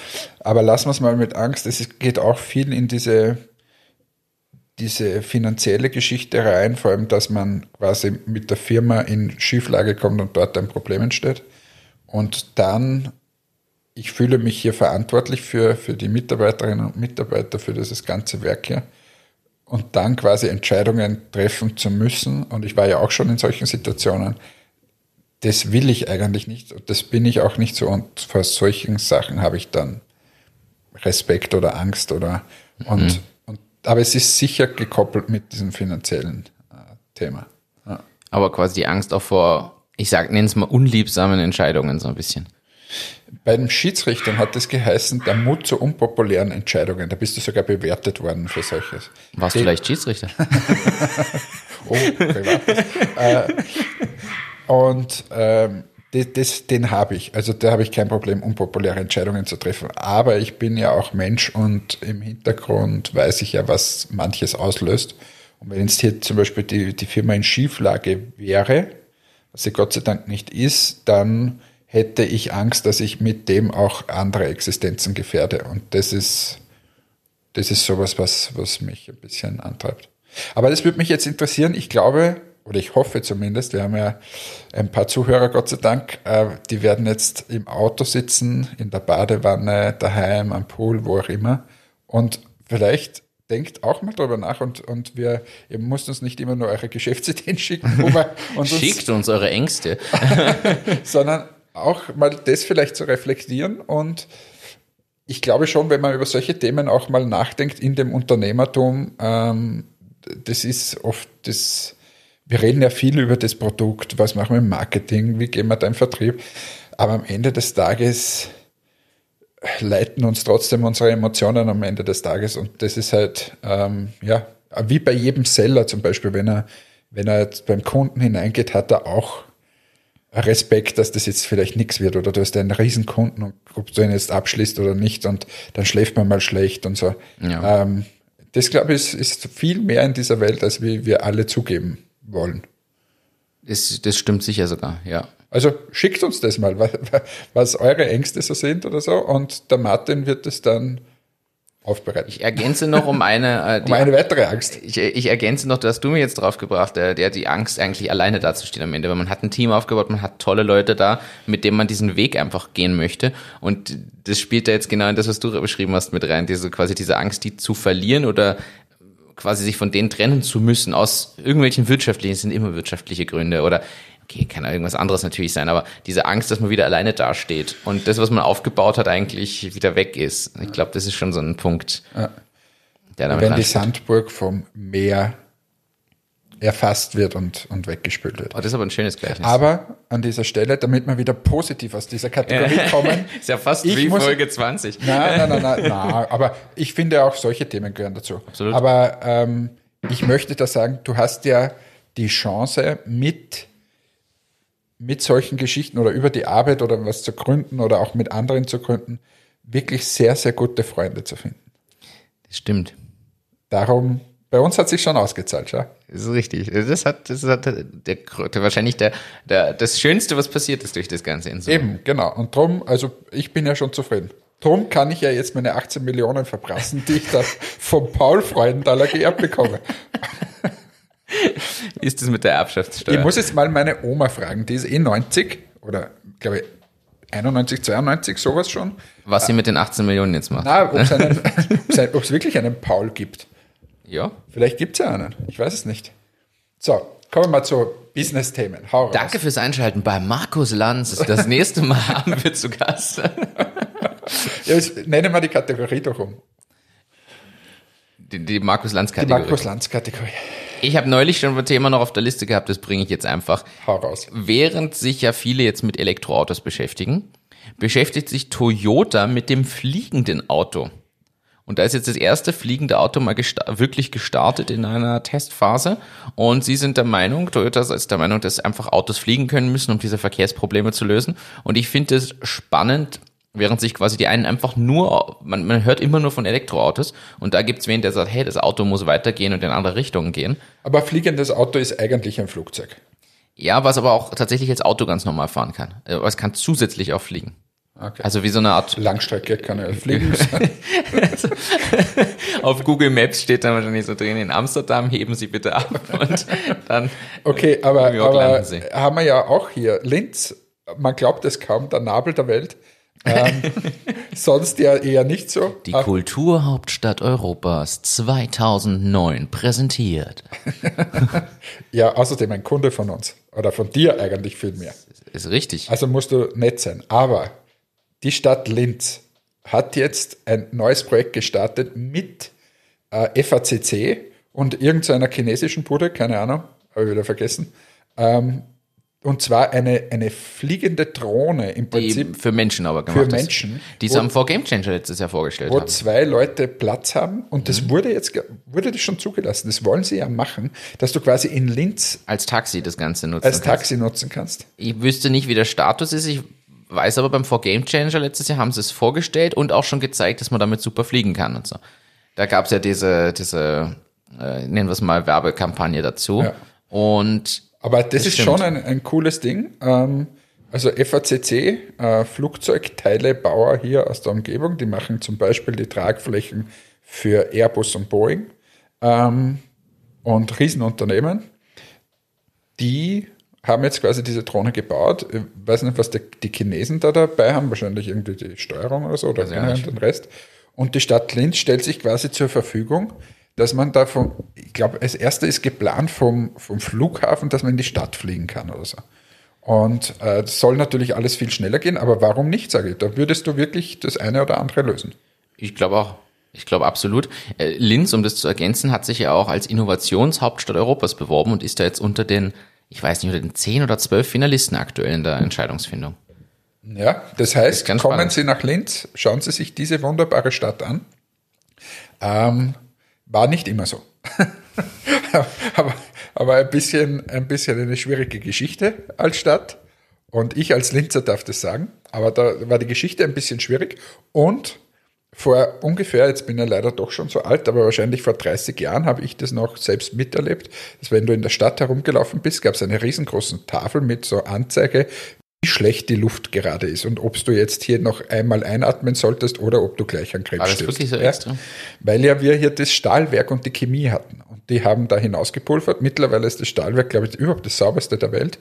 Aber lassen wir es mal mit Angst. Es geht auch viel in diese, diese finanzielle Geschichte rein, vor allem, dass man quasi mit der Firma in Schieflage kommt und dort ein Problem entsteht. Und dann ich fühle mich hier verantwortlich für, für die Mitarbeiterinnen und Mitarbeiter, für dieses ganze Werk hier. Und dann quasi Entscheidungen treffen zu müssen. Und ich war ja auch schon in solchen Situationen. das will ich eigentlich nicht. Das bin ich auch nicht so. Und vor solchen Sachen habe ich dann Respekt oder Angst oder und, mhm. und aber es ist sicher gekoppelt mit diesem finanziellen äh, Thema. Ja. Aber quasi die Angst auch vor, ich sag, nenne es mal unliebsamen Entscheidungen so ein bisschen. Bei den Schiedsrichtern hat es geheißen, der Mut zu unpopulären Entscheidungen. Da bist du sogar bewertet worden für solches. Warst du vielleicht Schiedsrichter? oh, privates. äh, und ähm, das, das, den habe ich. Also da habe ich kein Problem, unpopuläre Entscheidungen zu treffen. Aber ich bin ja auch Mensch und im Hintergrund weiß ich ja, was manches auslöst. Und wenn jetzt hier zum Beispiel die, die Firma in Schieflage wäre, was sie Gott sei Dank nicht ist, dann hätte ich Angst, dass ich mit dem auch andere Existenzen gefährde. Und das ist, das ist sowas, was, was mich ein bisschen antreibt. Aber das würde mich jetzt interessieren. Ich glaube, oder ich hoffe zumindest, wir haben ja ein paar Zuhörer, Gott sei Dank, äh, die werden jetzt im Auto sitzen, in der Badewanne, daheim, am Pool, wo auch immer. Und vielleicht denkt auch mal drüber nach und, und wir, ihr müsst uns nicht immer nur eure Geschäftsideen schicken, Schickt uns eure Ängste. sondern auch mal das vielleicht zu reflektieren. Und ich glaube schon, wenn man über solche Themen auch mal nachdenkt in dem Unternehmertum, ähm, das ist oft das, wir reden ja viel über das Produkt, was machen wir im Marketing, wie gehen wir da im Vertrieb, aber am Ende des Tages leiten uns trotzdem unsere Emotionen am Ende des Tages. Und das ist halt, ähm, ja, wie bei jedem Seller zum Beispiel, wenn er, wenn er jetzt beim Kunden hineingeht, hat er auch Respekt, dass das jetzt vielleicht nichts wird oder du hast einen Riesenkunden und ob du ihn jetzt abschließt oder nicht und dann schläft man mal schlecht und so. Ja. Ähm, das glaube ich ist, ist viel mehr in dieser Welt, als wie wir alle zugeben wollen. Das, das stimmt sicher sogar, ja. Also schickt uns das mal, was, was eure Ängste so sind oder so und der Martin wird es dann aufbereiten. Ich ergänze noch um eine, äh, die, um eine weitere Angst. Ich, ich ergänze noch, du hast du mir jetzt draufgebracht, der, der die Angst eigentlich alleine dazustehen am Ende, weil man hat ein Team aufgebaut, man hat tolle Leute da, mit denen man diesen Weg einfach gehen möchte und das spielt da jetzt genau in das, was du beschrieben hast, mit rein, diese quasi diese Angst, die zu verlieren oder quasi sich von denen trennen zu müssen aus irgendwelchen wirtschaftlichen, sind immer wirtschaftliche Gründe oder okay, kann irgendwas anderes natürlich sein, aber diese Angst, dass man wieder alleine dasteht und das, was man aufgebaut hat, eigentlich wieder weg ist. Ich glaube, das ist schon so ein Punkt. Ja. Der Wenn die Sandburg vom Meer erfasst wird und, und weggespült wird. Oh, das ist aber ein schönes Gleichnis. Aber an dieser Stelle, damit wir wieder positiv aus dieser Kategorie kommen. ist ja fast wie muss, Folge 20. Nein, nein, nein, nein, nein, aber ich finde auch solche Themen gehören dazu. Absolut. Aber ähm, ich möchte da sagen, du hast ja die Chance mit mit solchen Geschichten oder über die Arbeit oder was zu gründen oder auch mit anderen zu gründen, wirklich sehr, sehr gute Freunde zu finden. Das stimmt. Darum, bei uns hat sich schon ausgezahlt, ja. Das ist richtig. Das hat, das hat der, der, wahrscheinlich der, der, das Schönste, was passiert ist durch das Ganze. In so. Eben, genau. Und drum, also ich bin ja schon zufrieden. Drum kann ich ja jetzt meine 18 Millionen verprassen, die ich da vom Paul Freudenthaler geerbt bekomme. Ist das mit der Erbschaftssteuer? Ich muss jetzt mal meine Oma fragen, die ist eh 90 oder glaube ich 91, 92, sowas schon. Was sie mit den 18 Millionen jetzt macht. Nein, ob es wirklich einen Paul gibt. Ja. Vielleicht gibt es ja einen. Ich weiß es nicht. So, kommen wir mal zu Business-Themen. Danke fürs Einschalten bei Markus Lanz. Das nächste Mal haben wir zu Gast. ja, nennen wir die Kategorie doch um. Die, die Markus Lanz-Kategorie. Die Markus Lanz-Kategorie. Ich habe neulich schon ein Thema noch auf der Liste gehabt, das bringe ich jetzt einfach. Hau raus. Während sich ja viele jetzt mit Elektroautos beschäftigen, beschäftigt sich Toyota mit dem fliegenden Auto. Und da ist jetzt das erste fliegende Auto mal gesta wirklich gestartet in einer Testphase. Und sie sind der Meinung, Toyota ist der Meinung, dass einfach Autos fliegen können müssen, um diese Verkehrsprobleme zu lösen. Und ich finde es spannend, Während sich quasi die einen einfach nur, man, man hört immer nur von Elektroautos und da gibt's wen, der sagt, hey, das Auto muss weitergehen und in andere Richtungen gehen. Aber fliegendes Auto ist eigentlich ein Flugzeug. Ja, was aber auch tatsächlich als Auto ganz normal fahren kann. Äh, aber es kann zusätzlich auch fliegen. Okay. Also wie so eine Art. Langstrecke kann er fliegen. Auf Google Maps steht dann wahrscheinlich so drin, in Amsterdam heben Sie bitte ab und dann. Okay, aber, aber haben wir ja auch hier Linz. Man glaubt es kaum, der Nabel der Welt. Ähm, sonst ja eher nicht so. Die Ach. Kulturhauptstadt Europas 2009 präsentiert. ja, außerdem ein Kunde von uns. Oder von dir eigentlich viel mehr. Ist richtig. Also musst du nett sein. Aber die Stadt Linz hat jetzt ein neues Projekt gestartet mit äh, FACC und irgendeiner chinesischen Bude, keine Ahnung, habe ich wieder vergessen. Ähm, und zwar eine, eine fliegende Drohne im Die Prinzip, für Menschen aber gemacht Für ist. Menschen. Die sie am vor Game Changer letztes Jahr vorgestellt wo haben. zwei Leute Platz haben. Und Mhm. das wurde jetzt, wurde das schon zugelassen. Das wollen sie ja machen, dass du quasi in Linz Als Taxi das Ganze nutzen als kannst. Taxi nutzen kannst. Ich wüsste nicht, wie der Status ist. Ich weiß aber beim 4Game Changer letztes Jahr haben sie es vorgestellt und auch schon gezeigt, dass man damit super fliegen kann und so. Da gab es ja diese, diese äh, nennen wir es mal, Werbekampagne dazu. Ja. Und Aber das, ist stimmt. schon ein, ein cooles Ding. Ähm, also FACC, äh, Flugzeugteilebauer hier aus der Umgebung, die machen zum Beispiel die Tragflächen für Airbus und Boeing ähm, und Riesenunternehmen. Die haben jetzt quasi diese Drohne gebaut. Ich weiß nicht, was die, die Chinesen da dabei haben, wahrscheinlich irgendwie die Steuerung oder so oder nicht. den Rest. Und die Stadt Linz stellt sich quasi zur Verfügung, dass man da vom, ich glaube, als erste ist geplant vom, vom Flughafen, dass man in die Stadt fliegen kann oder so. Und äh, das soll natürlich alles viel schneller gehen, aber warum nicht, sage ich. Da würdest du wirklich das eine oder andere lösen. ich glaube auch, ich glaube absolut. Äh, Linz, um das zu ergänzen, hat sich ja auch als Innovationshauptstadt Europas beworben und ist da jetzt unter den, ich weiß nicht, unter den 10 oder 12 Finalisten aktuell in der Entscheidungsfindung. Ja, das heißt, ganz kommen spannend. Sie nach Linz, schauen Sie sich diese wunderbare Stadt an. Ähm, war nicht immer so. aber, aber ein bisschen, ein bisschen eine schwierige Geschichte als Stadt. Und ich als Linzer darf das sagen. Aber da war die Geschichte ein bisschen schwierig. Und vor ungefähr, jetzt bin ich leider doch schon so alt, aber wahrscheinlich vor 30 Jahren habe ich das noch selbst miterlebt, dass wenn du in der Stadt herumgelaufen bist, gab es eine riesengroße Tafel mit so Anzeige, wie schlecht die Luft gerade ist und ob du jetzt hier noch einmal einatmen solltest oder ob du gleich an Krebs das stirbst. wirklich so ja? Weil ja wir hier das Stahlwerk und die Chemie hatten. Und die haben da hinausgepulvert. Mittlerweile ist das Stahlwerk, glaube ich, überhaupt das sauberste der Welt.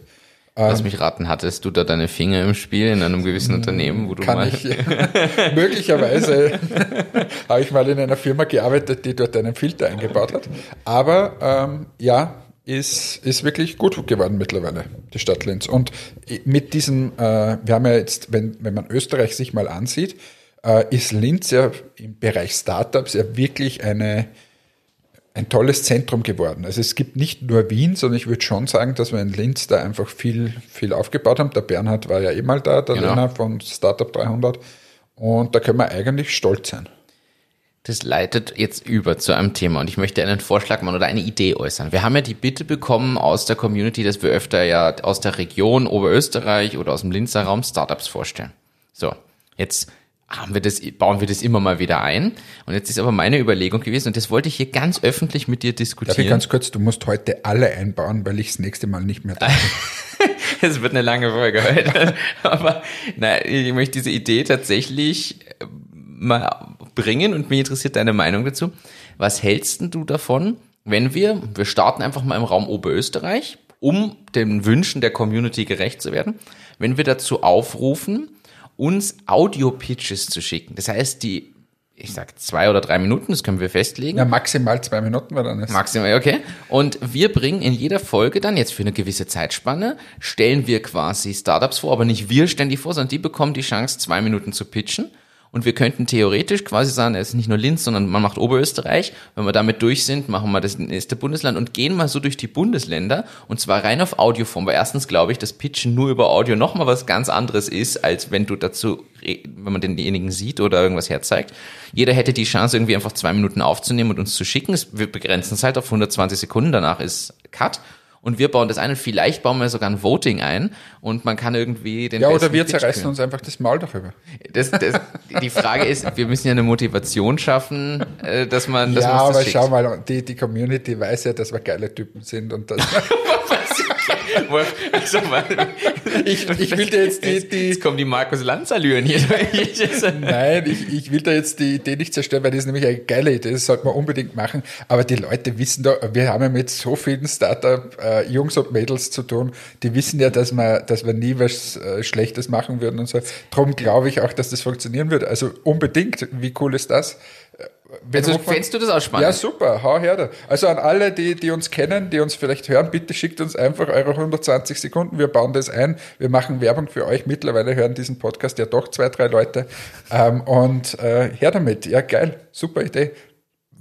Lass mich raten, hattest du da deine Finger im Spiel in einem gewissen Unternehmen, wo du Hm, Kann mal ich, möglicherweise habe ich mal in einer Firma gearbeitet, die dort einen Filter eingebaut hat. Aber ähm, ja, ist, ist wirklich gut geworden mittlerweile, die Stadt Linz. Und mit diesem, äh, wir haben ja jetzt, wenn, wenn man Österreich sich mal ansieht, äh, ist Linz ja im Bereich Startups ja wirklich eine, ein tolles Zentrum geworden. Also es gibt nicht nur Wien, sondern ich würde schon sagen, dass wir in Linz da einfach viel, viel aufgebaut haben. Der Bernhard war ja eh mal da, der Genau. Lena von Startup 300. Und da können wir eigentlich stolz sein. Das leitet jetzt über zu einem Thema und ich möchte einen Vorschlag machen oder eine Idee äußern. Wir haben ja die Bitte bekommen aus der Community, dass wir öfter ja aus der Region Oberösterreich oder aus dem Linzer Raum Startups vorstellen. So, jetzt haben wir das, bauen wir das immer mal wieder ein. Und jetzt ist aber meine Überlegung gewesen, und das wollte ich hier ganz öffentlich mit dir Darf ich diskutieren. ganz kurz, du musst heute alle einbauen, weil ich das nächste Mal nicht mehr da bin. Es wird eine lange Folge heute. Aber na, ich möchte diese Idee tatsächlich mal bringen und mich interessiert deine Meinung dazu. Was hältst denn du davon, wenn wir, wir starten einfach mal im Raum Oberösterreich, um den Wünschen der Community gerecht zu werden, wenn wir dazu aufrufen, uns Audio-Pitches zu schicken. Das heißt, die, ich sag zwei oder drei Minuten, das können wir festlegen. Ja, maximal zwei Minuten, weil dann ist Maximal, okay. Und wir bringen in jeder Folge dann jetzt für eine gewisse Zeitspanne, stellen wir quasi Startups vor, aber nicht wir stellen die vor, sondern die bekommen die Chance, zwei Minuten zu pitchen. Und wir könnten theoretisch quasi sagen, es ist nicht nur Linz, sondern man macht Oberösterreich. Wenn wir damit durch sind, machen wir das nächste Bundesland und gehen mal so durch die Bundesländer und zwar rein auf Audioform. Weil erstens glaube ich, dass Pitchen nur über Audio nochmal was ganz anderes ist, als wenn du dazu, wenn man denjenigen sieht oder irgendwas herzeigt. Jeder hätte die Chance, irgendwie einfach zwei Minuten aufzunehmen und uns zu schicken. Wir begrenzen es halt auf 120 Sekunden, danach ist Cut. Und wir bauen das ein und vielleicht bauen wir sogar ein Voting ein und man kann irgendwie den Ja, oder wir zerreißen uns einfach das Maul darüber. Das, das, die Frage ist, wir müssen ja eine Motivation schaffen, äh, dass man, dass ja, man uns aber das schickt. schau mal, die, die Community weiß ja, dass wir geile Typen sind und dass Wolf, also ich, ich will dir jetzt die, die jetzt kommen die Markus Lanz-Allüren hier. Nein, ich, ich will da jetzt die Idee nicht zerstören, weil das ist nämlich eine geile Idee, das sollte man unbedingt machen. Aber die Leute wissen da, wir haben ja mit so vielen Startup-Jungs und Mädels zu tun, die wissen ja, dass wir, dass wir nie was äh, Schlechtes machen würden und so. Darum glaube ich auch, dass das funktionieren wird. Also unbedingt, wie cool ist das? Äh, wen Also fändest du das auch spannend? Ja, super, hau her da. Also an alle, die, die uns kennen, die uns vielleicht hören, bitte schickt uns einfach eure 120 Sekunden. Wir bauen das ein. Wir machen Werbung für euch. Mittlerweile hören diesen Podcast ja doch zwei, drei Leute. Ähm, und äh, her damit. Ja, geil. Super Idee.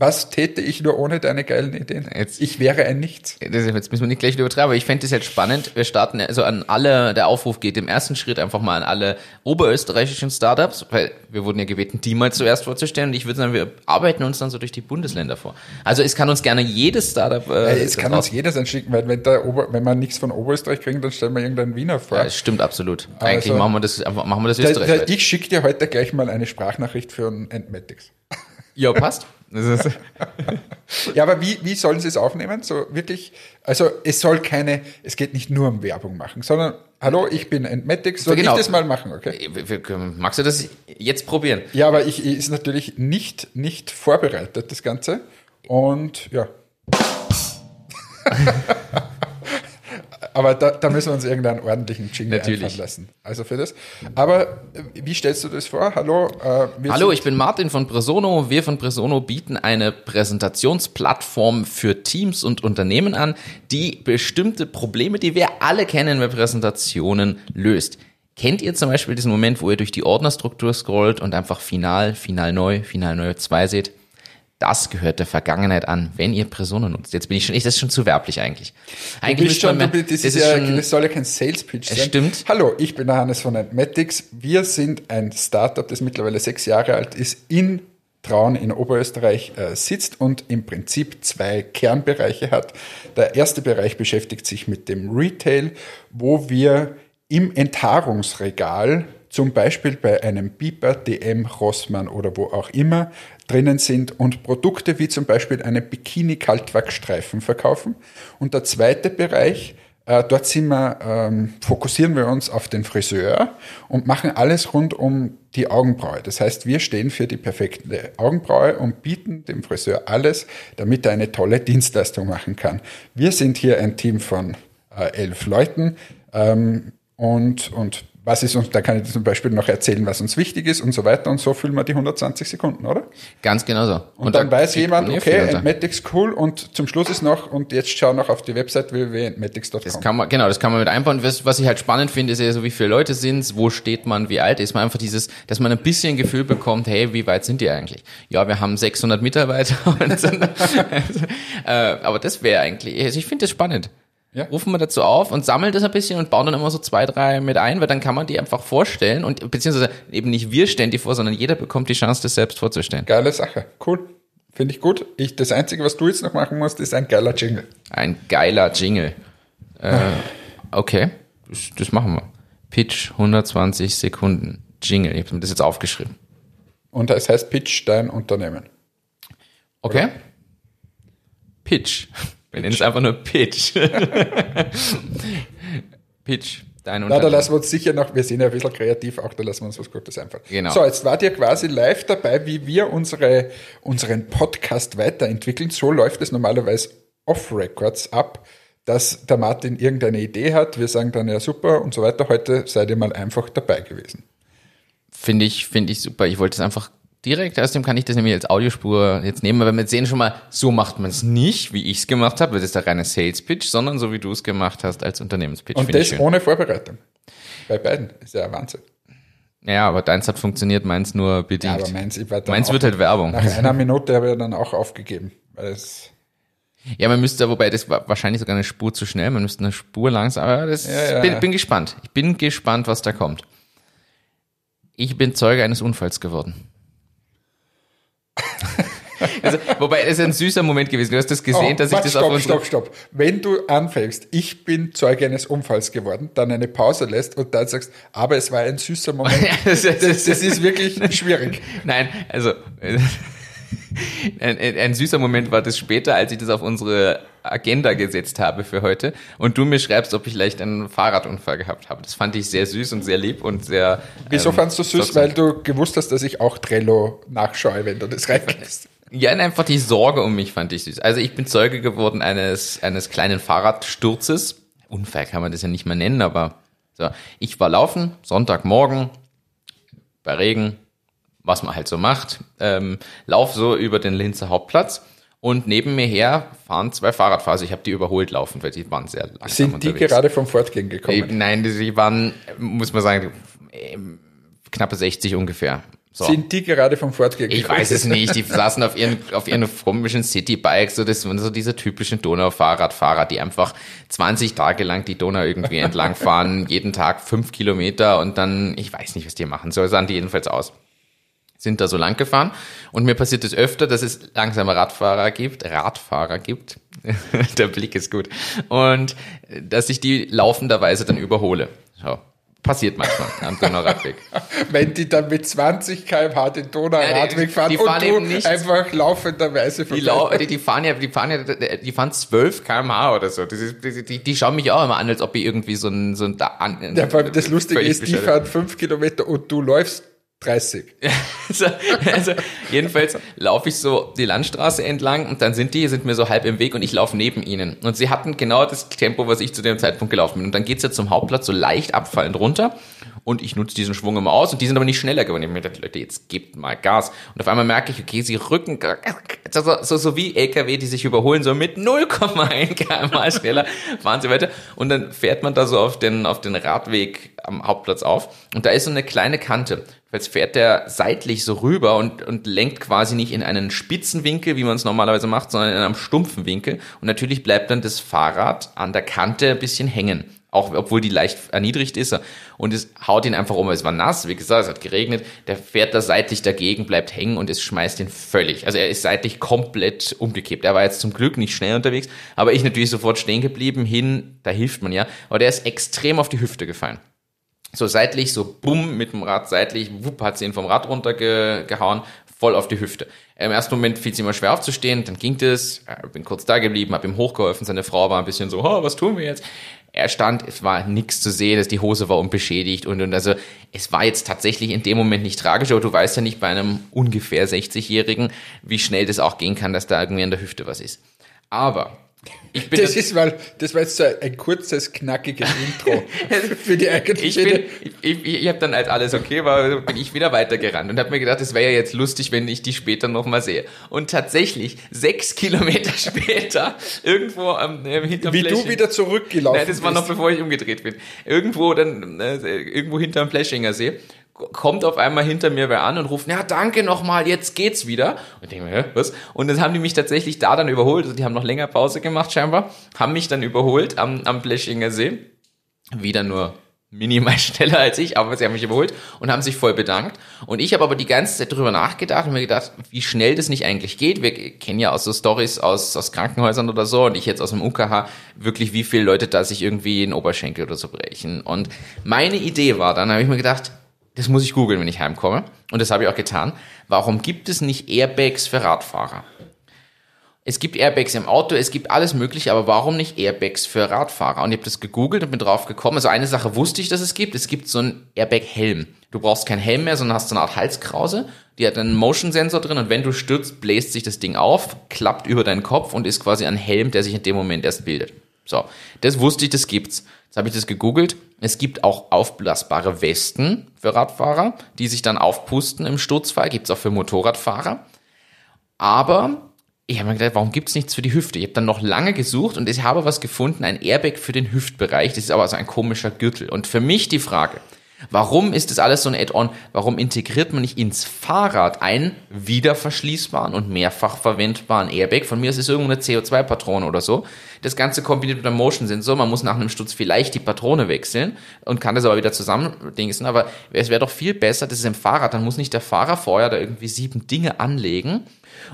Was täte ich nur ohne deine geilen Ideen? Jetzt- ich wäre ein Nichts. Jetzt müssen wir nicht gleich übertreiben, aber ich fände das jetzt spannend. Wir starten also an alle, der Aufruf geht im ersten Schritt einfach mal an alle oberösterreichischen Startups, weil wir wurden ja gebeten, die mal zuerst vorzustellen und ich würde sagen, wir arbeiten uns dann so durch die Bundesländer vor. Also es kann uns gerne jedes Startup äh, Äh, es kann uns jeder sein schicken, weil wenn, der Ober, wenn wir nichts von Oberösterreich kriegen, dann stellen wir irgendeinen Wiener vor. ja, das stimmt absolut. Eigentlich Also- machen wir das einfach machen wir das Da- da- österreichweit. ich schicke dir heute gleich mal eine Sprachnachricht für ein Entmatics. Ja, passt. Ja, aber wie, wie sollen sie es aufnehmen? So wirklich, also es soll keine, es geht nicht nur um Werbung machen, sondern hallo, ich bin Entmatics, soll Genau. ich das mal machen, okay? können- magst du das jetzt probieren? Ja, aber ich ist natürlich nicht, nicht vorbereitet, das Ganze. Und ja. aber da, da müssen wir uns irgendeinen ordentlichen Jingle Natürlich. einfallen lassen. Also für das. Aber äh, wie stellst du das vor? Hallo? Äh, Hallo, ich bin Martin von Presono. Wir von Presono bieten eine Präsentationsplattform für Teams und Unternehmen an, die bestimmte Probleme, die wir alle kennen bei Präsentationen, löst. Kennt ihr zum Beispiel diesen Moment, wo ihr durch die Ordnerstruktur scrollt und einfach Final, Final neu, Final neu 2 seht? Das gehört der Vergangenheit an, wenn ihr Presono nutzt. Jetzt bin ich schon, ich, das ist schon zu werblich eigentlich. Eigentlich schon, man du, mehr- bist- das, das ist ja, schon- das soll ja kein Sales Pitch sein. stimmt. Hallo, ich bin der Hannes von Antmatics. Wir sind ein Startup, das mittlerweile sechs Jahre alt ist, in Traun in Oberösterreich äh, sitzt und im Prinzip zwei Kernbereiche hat. Der erste Bereich beschäftigt sich mit dem Retail, wo wir im Enthaarungsregal zum Beispiel bei einem Biber, DM, Rossmann oder wo auch immer drinnen sind und Produkte wie zum Beispiel einen Bikini-Kaltwachsstreifen verkaufen. Und der zweite Bereich, äh, dort sind wir, ähm, fokussieren wir uns auf den Friseur und machen alles rund um die Augenbraue. Das heißt, wir stehen für die perfekte Augenbraue und bieten dem Friseur alles, damit er eine tolle Dienstleistung machen kann. Wir sind hier ein Team von äh, elf Leuten ähm, und, und was ist uns, da kann ich dir zum Beispiel noch erzählen, was uns wichtig ist und so weiter und so füllen wir die 120 Sekunden, oder? Ganz genau so. Und, dann da weiß jemand, man eh okay. Entmatics cool und zum Schluss ist noch, und jetzt schau noch auf die Website www.entmatics.com. Das kann man, genau, das kann man mit einbauen. Was, was ich halt spannend finde, ist ja so, wie viele Leute sind's, wo steht man, wie alt ist man. Einfach dieses, dass man ein bisschen Gefühl bekommt, hey, wie weit sind die eigentlich? Ja, wir haben 600 Mitarbeiter. Und so, äh, aber das wäre eigentlich, also ich finde das spannend. Ja. Rufen wir dazu auf und sammeln das ein bisschen und bauen dann immer so zwei, drei mit ein, weil dann kann man die einfach vorstellen und beziehungsweise eben nicht wir stellen die vor, sondern jeder bekommt die Chance, das selbst vorzustellen. Geile Sache, cool. Finde ich gut. Ich, das Einzige, was du jetzt noch machen musst, ist ein geiler Jingle. Ein geiler Jingle. Äh, okay, das, das machen wir. Pitch 120 Sekunden. Jingle. Ich habe mir das jetzt aufgeschrieben. Und es heißt Pitch dein Unternehmen. Okay? Pitch. Wir nennen es einfach nur Pitch. Pitch. Dein Na, da Unternehmen. lassen wir uns sicher noch, wir sind ja ein bisschen kreativ, auch da lassen wir uns was Gutes einfallen. Genau. So, jetzt wart ihr quasi live dabei, wie wir unsere, unseren Podcast weiterentwickeln. So läuft es normalerweise off-Records ab, dass der Martin irgendeine Idee hat. Wir sagen dann ja super und so weiter. Heute seid ihr mal einfach dabei gewesen. Finde ich, finde ich super. Ich wollte es einfach direkt, außerdem kann ich das nämlich als Audiospur jetzt nehmen, weil wir sehen schon mal, so macht man es nicht, wie ich es gemacht habe, weil das ist der reine Sales Pitch, sondern so wie du es gemacht hast als Unternehmenspitch. Und das ohne Vorbereitung. Bei beiden. Ist ja Wahnsinn. Ja, aber deins hat funktioniert, meins nur Ja, bedingt. aber meins, meins wird halt Werbung. nach einer Minute habe ich dann auch aufgegeben. Weil es, Ja, man müsste, wobei das war wahrscheinlich sogar eine Spur zu schnell, man müsste eine Spur langsam, aber das Ja, ja. Bin, bin gespannt. Ich bin gespannt, was da kommt. Ich bin Zeuge eines Unfalls geworden. Also, wobei, es ist ein süßer Moment gewesen. Du hast das gesehen, Oh, dass warte, ich das stopp, auf unsere, stopp, stopp. Wenn du anfängst, ich bin Zeuge eines Unfalls geworden, dann eine Pause lässt und dann sagst, aber es war ein süßer Moment. Das, Das, das ist wirklich schwierig. Nein, also äh, ein, ein, süßer Moment war das später, als ich das auf unsere Agenda gesetzt habe für heute und du mir schreibst, ob ich vielleicht einen Fahrradunfall gehabt habe. Das fand ich sehr süß und sehr lieb und sehr. Wieso ähm, fandst du süß? Weil du gewusst hast, dass ich auch Trello nachschaue, wenn du das reingibst. Ja, einfach die Sorge um mich fand ich süß. Also ich bin Zeuge geworden eines, eines kleinen Fahrradsturzes. Unfall kann man das ja nicht mehr nennen, aber so. Ich war laufen, Sonntagmorgen, bei Regen, was man halt so macht. Ähm, lauf so über den Linzer Hauptplatz und neben mir her fahren zwei Fahrradfahrer. Also ich habe die überholt laufen, weil die waren sehr langsam Sind die unterwegs. gerade vom Fortgehen Äh, gekommen? Nein, die waren, muss man sagen, äh, knappe 60 ungefähr. So. Sind die gerade vom Fortgehen Ich gekommen? weiß es nicht. Die saßen auf ihren, auf ihren komischen Citybikes, so das waren so diese typischen Donau-Fahrradfahrer, die einfach 20 Tage lang die Donau irgendwie entlangfahren, jeden Tag fünf Kilometer und dann, ich weiß nicht, was die machen. So sahen die jedenfalls aus. Sind da so lang gefahren und mir passiert es öfter, dass es langsame Radfahrer gibt, Radfahrer gibt. Der Blick ist gut. Und äh, dass ich die laufenderweise dann überhole. So. Passiert manchmal am Donauradweg. Wenn die dann mit 20 km/h den Ja, Donau-Radweg die- fahren die und fahren du eben nicht- einfach laufenderweise Die, lau die, die fahren ja, die fahren ja, die fahren 12 km/h oder so. Das ist, die, die, die schauen mich auch immer an, als ob ich irgendwie so ein, so ein, da an, Ja, vor allem das Lustige ist, die fahren 5 Kilometer und du läufst 30. Also, also jedenfalls laufe ich so die Landstraße entlang und dann sind die, sind mir so halb im Weg und ich laufe neben ihnen. Und sie hatten genau das Tempo, was ich zu dem Zeitpunkt gelaufen bin. Und dann geht's ja zum Hauptplatz so leicht abfallend runter und ich nutze diesen Schwung immer aus und die sind aber nicht schneller geworden. Ich hab mir gedacht, Leute, jetzt gebt mal Gas. Und auf einmal merke ich, okay, sie rücken so, so, so wie LKW, die sich überholen, so mit 0,1 km schneller fahren sie weiter. Und dann fährt man da so auf den, auf den Radweg am Hauptplatz auf und da ist so eine kleine Kante. Jetzt fährt der seitlich so rüber und, und lenkt quasi nicht in einen spitzen Winkel, wie man es normalerweise macht, sondern in einem stumpfen Winkel. Und natürlich bleibt dann das Fahrrad an der Kante ein bisschen hängen. Auch obwohl die leicht erniedrigt ist. Und es haut ihn einfach um. Es war nass, wie gesagt, es hat geregnet. Der fährt da seitlich dagegen, bleibt hängen und es schmeißt ihn völlig. Also er ist seitlich komplett umgekippt. Er war jetzt zum Glück nicht schnell unterwegs, aber ich natürlich sofort stehen geblieben, hin, da hilft man ja. Aber der ist extrem auf die Hüfte gefallen so seitlich, so bumm, mit dem Rad seitlich, wupp, hat sie ihn vom Rad runtergehauen, voll auf die Hüfte. Im ersten Moment fiel es ihm mal schwer aufzustehen, dann ging das, bin kurz da geblieben, habe ihm hochgeholfen, seine Frau war ein bisschen so, oh, was tun wir jetzt? Er stand, es war nichts zu sehen, dass die Hose war unbeschädigt und, und also es war jetzt tatsächlich in dem Moment nicht tragisch, aber du weißt ja nicht bei einem ungefähr 60-Jährigen, wie schnell das auch gehen kann, dass da irgendwie an der Hüfte was ist. Aber Das ist, weil, das war jetzt so ein kurzes, knackiges Intro für die eigentliche ich bin, ich, ich, ich habe dann, als alles okay war, bin ich wieder weitergerannt und habe mir gedacht, es wäre ja jetzt lustig, wenn ich die später nochmal sehe. Und tatsächlich, sechs Kilometer später, irgendwo am ähm, hinterm Wie du Fläsching- wieder zurückgelaufen Nein, das war noch bevor ich umgedreht bin. Irgendwo dann, äh, irgendwo hinterm Fleschinger See, kommt auf einmal hinter mir wer an und ruft, ja, danke nochmal, jetzt geht's wieder. Und ich denke mir, was? Und dann haben die mich tatsächlich da dann überholt. Also die haben noch länger Pause gemacht scheinbar, haben mich dann überholt am, am Fleschinger See. Wieder nur minimal schneller als ich, aber sie haben mich überholt und haben sich voll bedankt. Und ich habe aber die ganze Zeit drüber nachgedacht und mir gedacht, wie schnell das nicht eigentlich geht. Wir kennen ja auch so Stories aus, aus Krankenhäusern oder so und ich jetzt aus dem UKH wirklich, wie viele Leute da sich irgendwie in Oberschenkel oder so brechen. Und meine Idee war dann, habe ich mir gedacht, das muss ich googeln, wenn ich heimkomme. Und das habe ich auch getan. Warum gibt es nicht Airbags für Radfahrer? Es gibt Airbags im Auto, es gibt alles mögliche, aber warum nicht Airbags für Radfahrer? Und ich habe das gegoogelt und bin drauf gekommen. Also eine Sache wusste ich, dass es gibt. Es gibt so einen Airbag-Helm. Du brauchst keinen Helm mehr, sondern hast so eine Art Halskrause. Die hat einen Motion-Sensor drin und wenn du stürzt, bläst sich das Ding auf, klappt über deinen Kopf und ist quasi ein Helm, der sich in dem Moment erst bildet. So, das wusste ich, das gibt's. Jetzt habe ich das gegoogelt. Es gibt auch aufblasbare Westen für Radfahrer, die sich dann aufpusten im Sturzfall. Gibt's auch für Motorradfahrer. Aber ich habe mir gedacht, warum gibt's nichts für die Hüfte? Ich habe dann noch lange gesucht und ich habe was gefunden, ein Airbag für den Hüftbereich. Das ist aber so ein komischer Gürtel. Und für mich die Frage, warum ist das alles so ein Add-on? Warum integriert man nicht ins Fahrrad einen wieder verschließbaren und mehrfach verwendbaren Airbag? Von mir ist es irgendeine CO2-Patrone oder so. Das Ganze kombiniert mit einem Motion-Sensor. Man muss nach einem Sturz vielleicht die Patrone wechseln und kann das aber wieder zusammendingsen. Aber es wäre doch viel besser, das ist im Fahrrad. Dann muss nicht der Fahrer vorher da irgendwie sieben Dinge anlegen.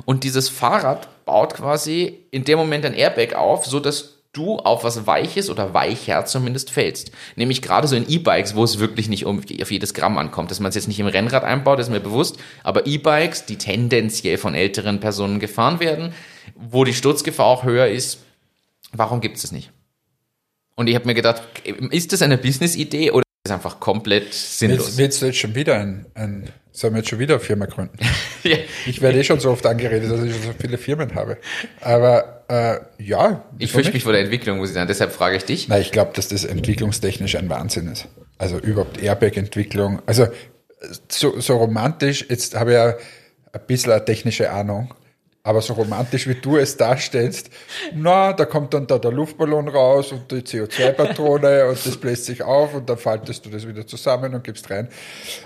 Und dieses Fahrrad baut quasi in dem Moment ein Airbag auf, so dass du auf was Weiches oder weicher zumindest fällst. Nämlich gerade so in E-Bikes, wo es wirklich nicht um auf jedes Gramm ankommt, dass man es jetzt nicht im Rennrad einbaut, ist mir bewusst. Aber E-Bikes, die tendenziell von älteren Personen gefahren werden, wo die Sturzgefahr auch höher ist, warum gibt es das nicht? Und ich habe mir gedacht, ist das eine Business-Idee oder ist es einfach komplett sinnlos? Willst, willst du jetzt schon wieder ein, ein, sollen wir jetzt schon wieder eine Firma gründen? Ja. Ich werde eh schon so oft angeredet, dass ich schon so viele Firmen habe. Aber äh, ja. Ich fürchte mich vor der Entwicklung, muss ich sagen. Deshalb frage ich dich. Nein, ich glaube, dass das entwicklungstechnisch ein Wahnsinn ist. Also überhaupt Airbag-Entwicklung. Also so, so romantisch, jetzt habe ich ja ein bisschen eine technische Ahnung, aber so romantisch wie du es darstellst, na, da kommt dann da der Luftballon raus und die CO2-Patrone und das bläst sich auf und dann faltest du das wieder zusammen und gibst rein.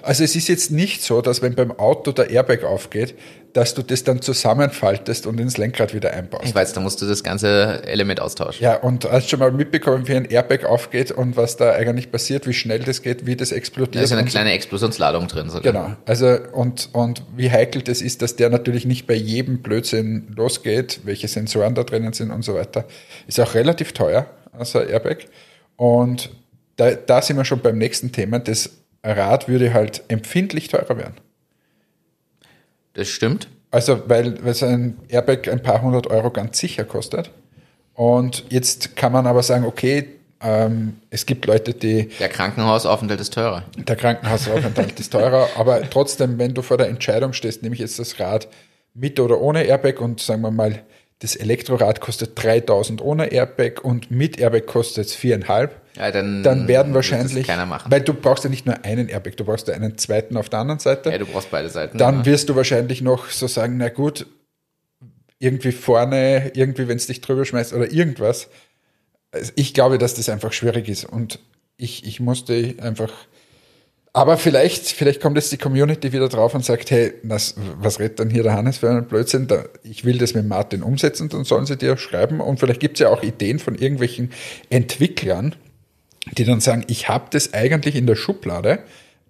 Also es ist jetzt nicht so, dass wenn beim Auto der Airbag aufgeht, dass du das dann zusammenfaltest und ins Lenkrad wieder einbaust. Ich weiß, da musst du das ganze Element austauschen. Ja, und hast du schon mal mitbekommen, wie ein Airbag aufgeht und was da eigentlich passiert, wie schnell das geht, wie das explodiert? Da ist eine kleine Explosionsladung drin. Sogar. Genau. Also und, und wie heikel das ist, dass der natürlich nicht bei jedem Blödsinn losgeht, welche Sensoren da drinnen sind und so weiter. Ist auch relativ teuer, also Airbag. Und da, da sind wir schon beim nächsten Thema. Das Rad würde halt empfindlich teurer werden. Das stimmt. Also, weil, weil so ein Airbag ein paar hundert Euro ganz sicher kostet. Und jetzt kann man aber sagen, okay, ähm, es gibt Leute, die. Der Krankenhausaufenthalt ist teurer. Der Krankenhausaufenthalt ist teurer, aber trotzdem, wenn du vor der Entscheidung stehst, nehme ich jetzt das Rad mit oder ohne Airbag und sagen wir mal, das Elektrorad kostet 3000 ohne Airbag und mit Airbag kostet es viereinhalb. Ja, dann, Dann werden wahrscheinlich, keiner machen. weil du brauchst ja nicht nur einen Airbag, du brauchst ja einen zweiten auf der anderen Seite. Ja, du brauchst beide Seiten. Dann aber- wirst du wahrscheinlich noch so sagen, na gut, irgendwie vorne, irgendwie, wenn es dich drüber schmeißt oder irgendwas. Also ich glaube, dass das einfach schwierig ist und ich, ich musste einfach, aber vielleicht, vielleicht kommt jetzt die Community wieder drauf und sagt, hey, was, was redet dann hier der Hannes für einen Blödsinn? Ich will das mit Martin umsetzen, dann sollen sie dir schreiben und vielleicht gibt es ja auch Ideen von irgendwelchen Entwicklern, die dann sagen, ich habe das eigentlich in der Schublade,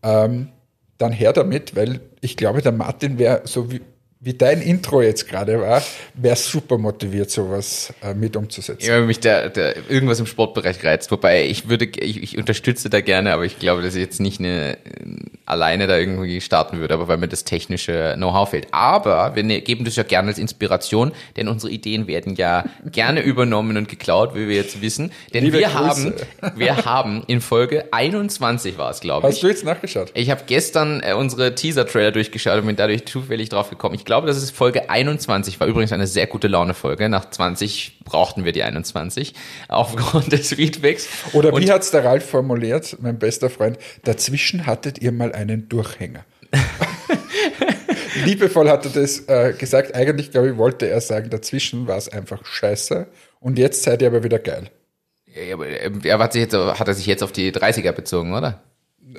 ähm, dann her damit, weil ich glaube, der Martin wäre so wie, wie dein Intro jetzt gerade war, wäre super motiviert, sowas äh, mit umzusetzen. Ja, wenn mich der, der irgendwas im Sportbereich reizt. Wobei ich würde, ich, ich unterstütze da gerne, aber ich glaube, dass ich jetzt nicht eine, alleine da irgendwie starten würde, aber weil mir das technische Know-how fehlt. Aber wir ne- geben das ja gerne als Inspiration, denn unsere Ideen werden ja gerne übernommen und geklaut, wie wir jetzt wissen. Denn Liebe wir Grüße. haben, wir haben in Folge 21 war es, glaube ich. Hast du jetzt nachgeschaut? Ich habe gestern äh, unsere Teaser-Trailer durchgeschaut und bin dadurch zufällig drauf gekommen. Ich glaube, das ist Folge 21. War übrigens eine sehr gute Laune-Folge. Nach 20 brauchten wir die 21 aufgrund des Feedbacks. Oder wie hat's der Ralf formuliert, mein bester Freund, dazwischen hattet ihr mal einen Durchhänger. Liebevoll hat er das äh, gesagt. Eigentlich, glaube ich, wollte er sagen, dazwischen war es einfach scheiße. Und jetzt seid ihr aber wieder geil. Ja, aber, äh, er hat, sich jetzt, hat er sich jetzt auf die 30er bezogen, oder?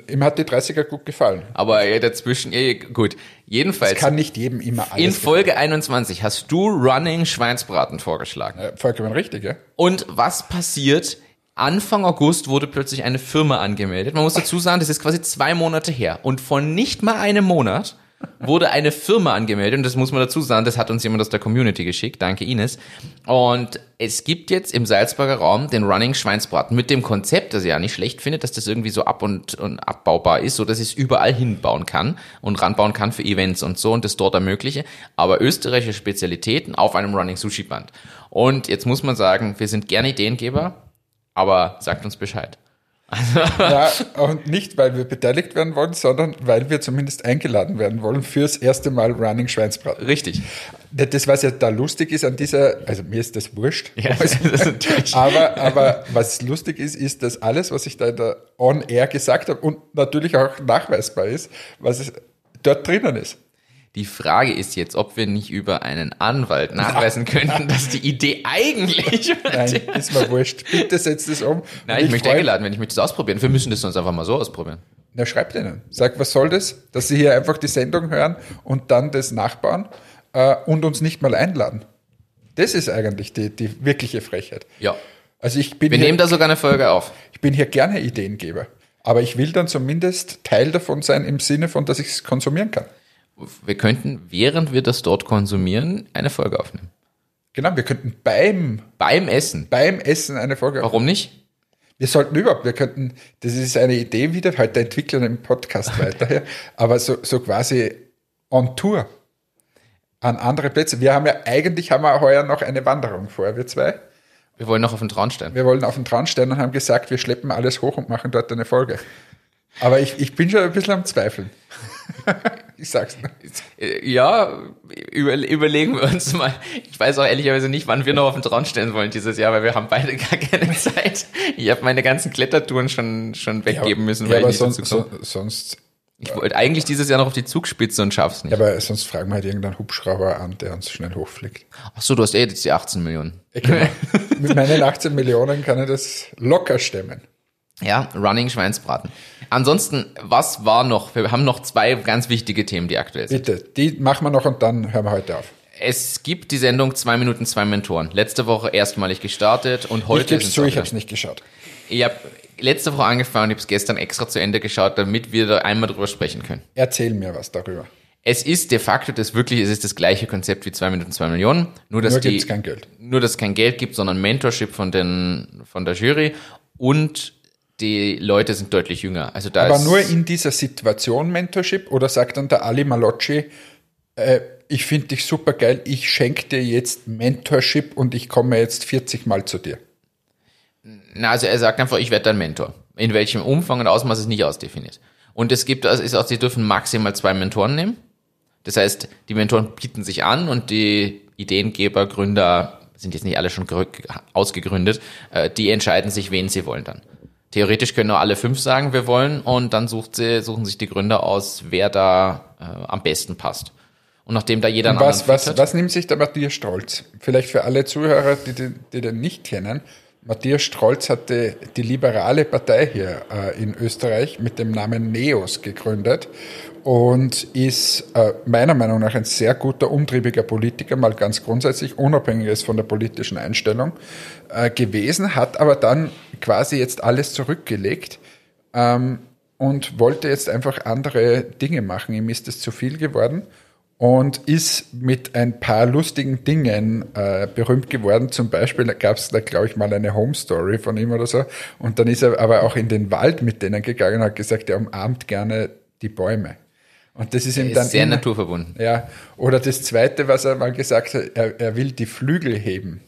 Ihm hat die 30er gut gefallen. Aber äh, dazwischen, äh, gut. Jedenfalls, Es kann nicht jedem immer alles in Folge 21 hast du Running Schweinsbraten vorgeschlagen. gefallen. Ja, vollkommen richtig, ja. Und was passiert? Anfang August wurde plötzlich eine Firma angemeldet. Man muss dazu sagen, das ist quasi zwei Monate her. Und von nicht mal einem Monat wurde eine Firma angemeldet. Und das muss man dazu sagen, das hat uns jemand aus der Community geschickt. Danke, Ines. Und es gibt jetzt im Salzburger Raum den Running Schweinsbraten mit dem Konzept, das ich ja nicht schlecht finde, dass das irgendwie so ab- und, und abbaubar ist, so dass ich es überall hinbauen kann und ranbauen kann für Events und so und das dort ermögliche. Aber österreichische Spezialitäten auf einem Running Sushi Band. Und jetzt muss man sagen, wir sind gerne Ideengeber, aber sagt uns Bescheid. Ja. Und nicht, weil wir beteiligt werden wollen, sondern weil wir zumindest eingeladen werden wollen fürs erste Mal Running Schweinsbraten. Richtig. Das, was ja da lustig ist an dieser, also mir ist das wurscht. Ja, das ist. Aber, aber was lustig ist, ist, dass alles, was ich da in der On-Air gesagt habe und natürlich auch nachweisbar ist, was es dort drinnen ist. Die Frage ist jetzt, ob wir nicht über einen Anwalt nachweisen könnten, dass die Idee eigentlich. Nein, ist mir wurscht. Bitte setzt es um. Nein, Und ich möchte eingeladen werden, ich möchte das ausprobieren. Wir müssen das sonst einfach mal so ausprobieren. Na, schreibt ihnen. Sag, was soll das? Dass sie hier einfach die Sendung hören und dann das nachbauen äh, und uns nicht mal einladen. Das ist eigentlich die, die wirkliche Frechheit. Ja. Also ich bin, Wir hier, nehmen da sogar eine Folge auf. ich bin hier gerne Ideengeber. Aber ich will dann zumindest Teil davon sein im Sinne von, dass ich es konsumieren kann. Wir könnten, während wir das dort konsumieren, eine Folge aufnehmen. Genau, wir könnten beim, Beim Essen. beim Essen eine Folge Warum nicht? Wir sollten überhaupt, wir könnten, das ist eine Idee wieder, halt der Entwickler im Podcast weiterher, aber so, so quasi on Tour an andere Plätze. Wir haben ja, eigentlich haben wir heuer noch eine Wanderung vor, wir zwei. Wir wollen noch auf den Traunstein. Wir wollen auf den Traunstein und haben gesagt, wir schleppen alles hoch und machen dort eine Folge. Aber ich, ich bin schon ein bisschen am Zweifeln. ich sag's nur. Äh, Ja, über, überlegen wir uns mal. Ich weiß auch ehrlicherweise nicht, wann wir noch auf den Traunstein wollen dieses Jahr, weil wir haben beide gar keine Zeit. Ich habe meine ganzen Klettertouren schon, schon weggeben müssen, Ja, weil aber ich nicht sonst, so, sonst Ich wollte eigentlich dieses Jahr noch auf die Zugspitze und schaff's nicht. Ja, aber sonst fragen wir halt irgendeinen Hubschrauber an, der uns schnell hochfliegt. Ach so, du hast eh jetzt die 18 Millionen. Ich kann, mit meinen 18 Millionen kann ich das locker stemmen. Ja, Running Schweinsbraten. Ansonsten, was war noch? Wir haben noch zwei ganz wichtige Themen, die aktuell sind. Bitte, die machen wir noch und dann hören wir heute auf. Es gibt die Sendung zwei Minuten, zwei Mentoren. Letzte Woche erstmalig gestartet und Ich heute gebe ist es zu, ich habe es nicht geschaut. Ich habe letzte Woche angefangen und ich habe es gestern extra zu Ende geschaut, damit wir da einmal drüber sprechen können. Erzähl mir was darüber. Es ist de facto das wirklich, es ist das gleiche Konzept wie zwei Minuten, zwei Millionen. Nur, dass Nur die, kein Geld. Nur, dass es kein Geld gibt, sondern Mentorship von den, von der Jury und die Leute sind deutlich jünger. Also da Aber nur in dieser Situation Mentorship oder sagt dann der Ali Malocci, äh, ich finde dich super geil, ich schenke dir jetzt Mentorship und ich komme jetzt 40 Mal zu dir. Na, also er sagt einfach, ich werde dein Mentor. In welchem Umfang und Ausmaß ist nicht ausdefiniert. Und es gibt, also ist auch, sie dürfen maximal zwei Mentoren nehmen. Das heißt, die Mentoren bieten sich an und die Ideengeber, Gründer, sind jetzt nicht alle schon ausgegründet, äh, die entscheiden sich, wen sie wollen dann. Theoretisch können auch alle fünf sagen, wir wollen, und dann sie, suchen sich die Gründer aus, wer da äh, am besten passt. Und nachdem da jeder einen Was, was, hat- was nimmt sich der Matthias Strolz? Vielleicht für alle Zuhörer, die, die, die den nicht kennen. Matthias Strolz hatte die liberale Partei hier äh, in Österreich mit dem Namen NEOS gegründet und ist äh, meiner Meinung nach ein sehr guter, umtriebiger Politiker, mal ganz grundsätzlich, unabhängig ist von der politischen Einstellung äh, gewesen, hat aber dann quasi jetzt alles zurückgelegt ähm, und wollte jetzt einfach andere Dinge machen. Ihm ist es zu viel geworden und ist mit ein paar lustigen Dingen äh, berühmt geworden. Zum Beispiel gab es da, glaube ich, mal eine Home Story von ihm oder so. Und dann ist er aber auch in den Wald mit denen gegangen und hat gesagt, er umarmt gerne die Bäume. Und das ist ihm dann ist sehr immer- naturverbunden. ja, oder das Zweite, was er mal gesagt hat, er, er will die Flügel heben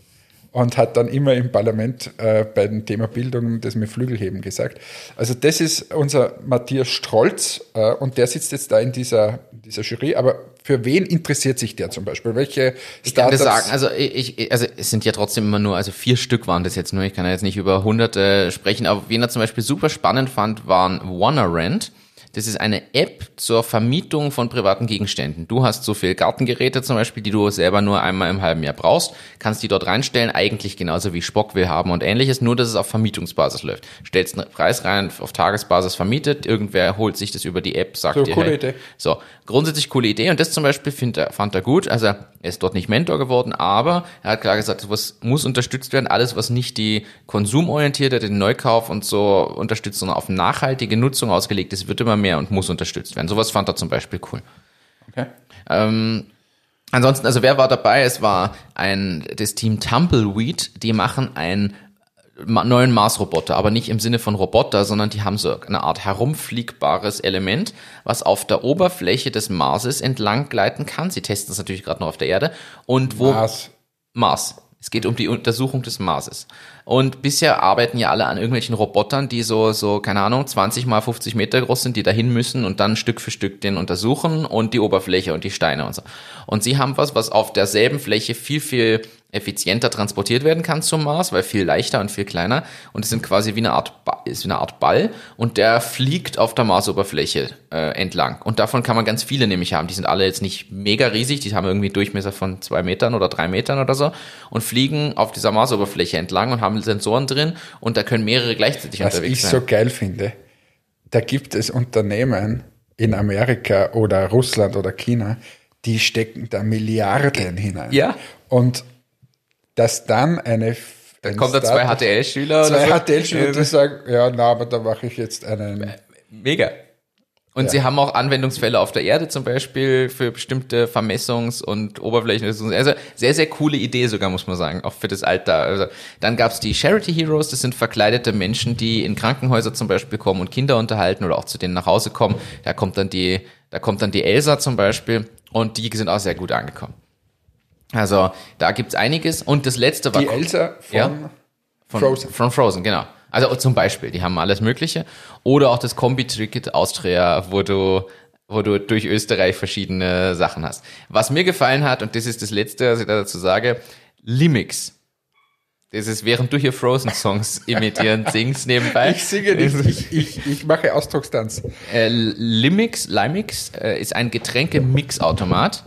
und hat dann immer im Parlament äh, bei dem Thema Bildung das mit Flügelheben gesagt. Also das ist unser Matthias Strolz äh, und der sitzt jetzt da in dieser, dieser Jury. Aber für wen interessiert sich der zum Beispiel? Welche Ich kann Startups? sagen, also ich, also es sind ja trotzdem immer nur, also vier Stück waren das jetzt nur, ich kann ja jetzt nicht über hunderte sprechen, aber wen er zum Beispiel super spannend fand, waren WannaRent. Das ist eine App zur Vermietung von privaten Gegenständen. Du hast so viel Gartengeräte zum Beispiel, die du selber nur einmal im halben Jahr brauchst, kannst die dort reinstellen, eigentlich genauso wie Spock will haben und ähnliches, nur dass es auf Vermietungsbasis läuft. Stellst einen Preis rein, auf Tagesbasis vermietet, irgendwer holt sich das über die App, sagt So, dir, coole hey, Idee. so, grundsätzlich coole Idee und das zum Beispiel find fand er gut. Also er ist dort nicht Mentor geworden, aber er hat klar gesagt, was muss unterstützt werden, alles was nicht die konsumorientierte, den Neukauf und so unterstützt, sondern auf nachhaltige Nutzung ausgelegt ist, wird immer mehr und muss unterstützt werden. Sowas fand er zum Beispiel cool. Okay. Ähm, ansonsten, also wer war dabei? Es war ein das Team Tumbleweed, die machen einen ma- neuen Mars-Roboter, aber nicht im Sinne von Roboter, sondern die haben so eine Art herumfliegbares Element, was auf der Oberfläche des Marses entlang gleiten kann. Sie testen es natürlich gerade noch auf der Erde und wo Mars. Mars. Es geht um die Untersuchung des Marses. Und bisher arbeiten ja alle an irgendwelchen Robotern, die so, so, keine Ahnung, 20 mal 50 Meter groß sind, die dahin müssen und dann Stück für Stück den untersuchen und die Oberfläche und die Steine und so. Und sie haben was, was auf derselben Fläche viel, viel effizienter transportiert werden kann zum Mars, weil viel leichter und viel kleiner. Und es sind quasi wie eine Art, Ba- ist wie eine Art Ball und der fliegt auf der Marsoberfläche äh, entlang. Und davon kann man ganz viele nämlich haben. Die sind alle jetzt nicht mega riesig, die haben irgendwie Durchmesser von zwei Metern oder drei Metern oder so und fliegen auf dieser Marsoberfläche entlang und haben Sensoren drin und da können mehrere gleichzeitig Was unterwegs ich sein. so geil finde, da gibt es Unternehmen in Amerika oder Russland oder China, die stecken da Milliarden hinein. Ja. Und dass dann eine ein Kommt da zwei HTL-Schüler oder Zwei? HTL-Schüler, die sagen, ja, na, aber da mache ich jetzt einen. Mega. Und Ja. sie haben auch Anwendungsfälle auf der Erde zum Beispiel für bestimmte Vermessungs- und Oberflächen. Also sehr, sehr coole Idee sogar, muss man sagen, auch für das Alter. Also dann gab's die Charity Heroes, das sind verkleidete Menschen, die in Krankenhäuser zum Beispiel kommen und Kinder unterhalten oder auch zu denen nach Hause kommen. Da kommt dann die, da kommt dann die Elsa zum Beispiel und die sind auch sehr gut angekommen. Also da gibt's einiges. Und das letzte war Die Elsa von Ja. von Frozen. Von Frozen, genau. Also zum Beispiel, die haben alles Mögliche. Oder auch das Kombi-Ticket Austria, wo du, wo du durch Österreich verschiedene Sachen hast. Was mir gefallen hat, und das ist das Letzte, was ich da dazu sage, Limix. Das ist, während du hier Frozen-Songs imitieren singst nebenbei. Ich singe nicht, ich, ich, ich mache Ausdruckstanz. Äh, Limix, Limix äh, ist ein Getränke-Mix-Automat,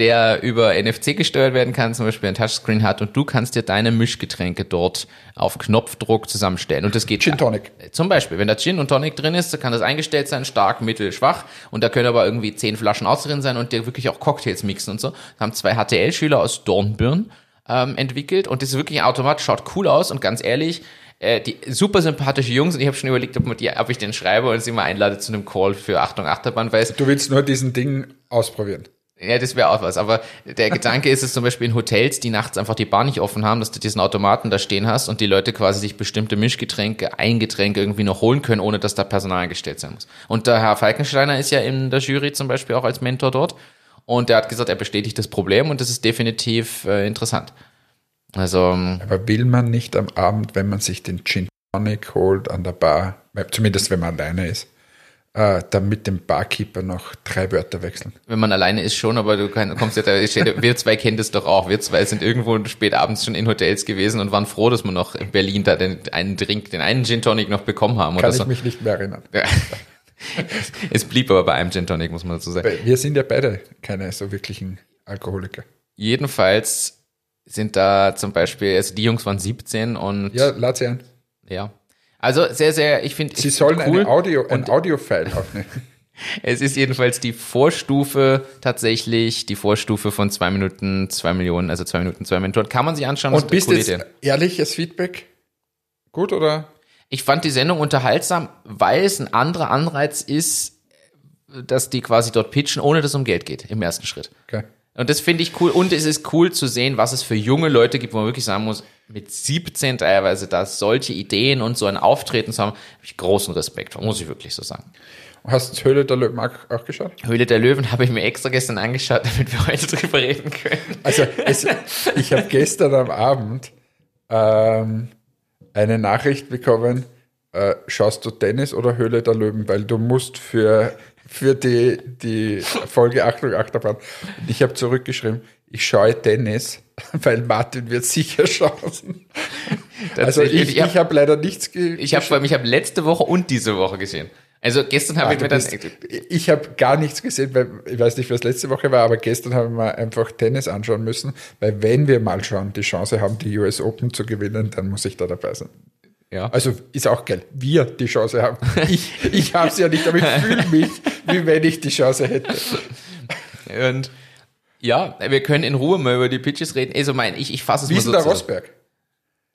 der über NFC gesteuert werden kann, zum Beispiel ein Touchscreen hat und du kannst dir deine Mischgetränke dort auf Knopfdruck zusammenstellen. Und das geht Gin Tonic. Zum Beispiel, wenn da Gin und Tonic drin ist, dann kann das eingestellt sein, stark, mittel, schwach. Und da können aber irgendwie zehn Flaschen aus drin sein und dir wirklich auch Cocktails mixen und so. Da haben zwei HTL-Schüler aus Dornbirn ähm, entwickelt und das ist wirklich ein Automat, schaut cool aus und ganz ehrlich, äh, die super sympathische Jungs und ich habe schon überlegt, ob, die, ob ich den schreibe und sie mal einlade zu einem Call für Achtung Achterbahn, weil es Du willst nur diesen Ding ausprobieren. Ja, das wäre auch was. Aber der Gedanke ist es zum Beispiel in Hotels, die nachts einfach die Bar nicht offen haben, dass du diesen Automaten da stehen hast und die Leute quasi sich bestimmte Mischgetränke, ein Getränk irgendwie noch holen können, ohne dass da Personal eingestellt sein muss. Und der Herr Falkensteiner ist ja in der Jury zum Beispiel auch als Mentor dort. Und der hat gesagt, er bestätigt das Problem und das ist definitiv äh, interessant. Also, ähm, Aber will man nicht am Abend, wenn man sich den Gin Tonic holt an der Bar, weil- zumindest wenn man alleine ist, äh, dann mit dem Barkeeper noch drei Wörter wechseln? wenn man alleine ist schon, aber du kann, kommst ja da, steht, wir zwei kennen das doch auch. Wir zwei sind irgendwo spät abends schon in Hotels gewesen und waren froh, dass wir noch in Berlin da den einen Drink, den einen Gin Tonic noch bekommen haben Kann oder ich so. mich nicht mehr erinnern. Ja. es blieb aber bei einem Gin Tonic, muss man dazu sagen. Wir sind ja beide keine so wirklichen Alkoholiker. Jedenfalls sind da zum Beispiel, also die Jungs waren 17 und Ja, lad sie ein. ja. Also sehr, sehr, ich finde Sie ich sollen cool. Audio, ein Audio-File aufnehmen. es ist jedenfalls die Vorstufe tatsächlich, die Vorstufe von zwei Minuten, zwei Millionen, also zwei Minuten, zwei Minuten. Kann man sich anschauen. Und bist jetzt Idee. ehrliches Feedback? Gut oder? Ich fand die Sendung unterhaltsam, weil es ein anderer Anreiz ist, dass die quasi dort pitchen, ohne dass es um Geld geht im ersten Schritt. Okay. Und das finde ich cool. Und es ist cool zu sehen, was es für junge Leute gibt, wo man wirklich sagen muss, mit 17 teilweise da solche Ideen und so ein Auftreten zu haben, habe ich großen Respekt vor, muss ich wirklich so sagen. Hast du Höhle der Löwen auch, geschaut? Höhle der Löwen habe ich mir extra gestern angeschaut, damit wir heute drüber reden können. Also es, ich habe gestern am Abend ähm, eine Nachricht bekommen, äh, schaust du Tennis oder Höhle der Löwen, weil du musst für, für die, die Folge Achtung Achterbahn. Und ich habe zurückgeschrieben, ich schaue Tennis, weil Martin wird sicher schauen. Also ich, ich hab- habe leider nichts ge Ich habe ich habe letzte Woche und diese Woche gesehen. Also gestern habe Ah, ich mir dann, ich habe gar nichts gesehen, weil ich weiß nicht, was letzte Woche war, aber gestern haben wir einfach Tennis anschauen müssen, weil wenn wir mal schauen, die Chance haben, die US Open zu gewinnen, dann muss ich da dabei sein. ja. Also ist auch geil, wir die Chance haben. Ich, ich habe es ja nicht, aber ich fühle mich, wie wenn ich die Chance hätte. Und ja, wir können in Ruhe mal über die Pitches reden. Also mein, ich, ich fasse es Wie mal so der. Rosberg?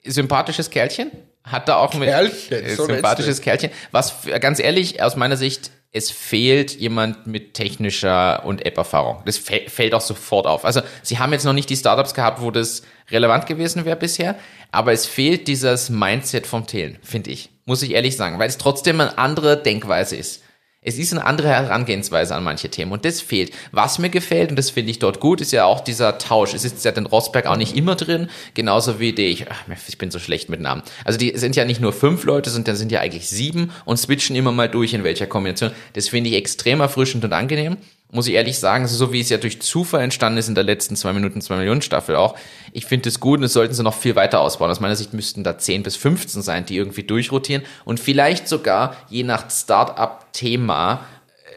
sympathisches Kerlchen. Hat da auch mit Kerlchen, äh, so sympathisches Kerlchen. Was ganz ehrlich aus meiner Sicht es fehlt jemand mit technischer und App-Erfahrung. Das fä- fällt auch sofort auf. Also sie haben jetzt noch nicht die Startups gehabt, wo das relevant gewesen wäre bisher, aber es fehlt dieses Mindset vom Thelen, finde ich. Muss ich ehrlich sagen, weil es trotzdem eine andere Denkweise ist. Es ist eine andere Herangehensweise an manche Themen und das fehlt. Was mir gefällt, und das finde ich dort gut, ist ja auch dieser Tausch. Es ist ja den Rosberg auch nicht immer drin, genauso wie die, ich, ich bin so schlecht mit Namen. Also die sind ja nicht nur fünf Leute, sondern sind ja eigentlich sieben und switchen immer mal durch in welcher Kombination. Das finde ich extrem erfrischend und angenehm. Muss ich ehrlich sagen, so wie es ja durch Zufall entstanden ist in der letzten zwei Minuten, zwei Millionen Staffel auch. Ich finde es gut und das sollten sie noch viel weiter ausbauen. Aus meiner Sicht müssten da 10 bis 15 sein, die irgendwie durchrotieren und vielleicht sogar je nach Start-up-Thema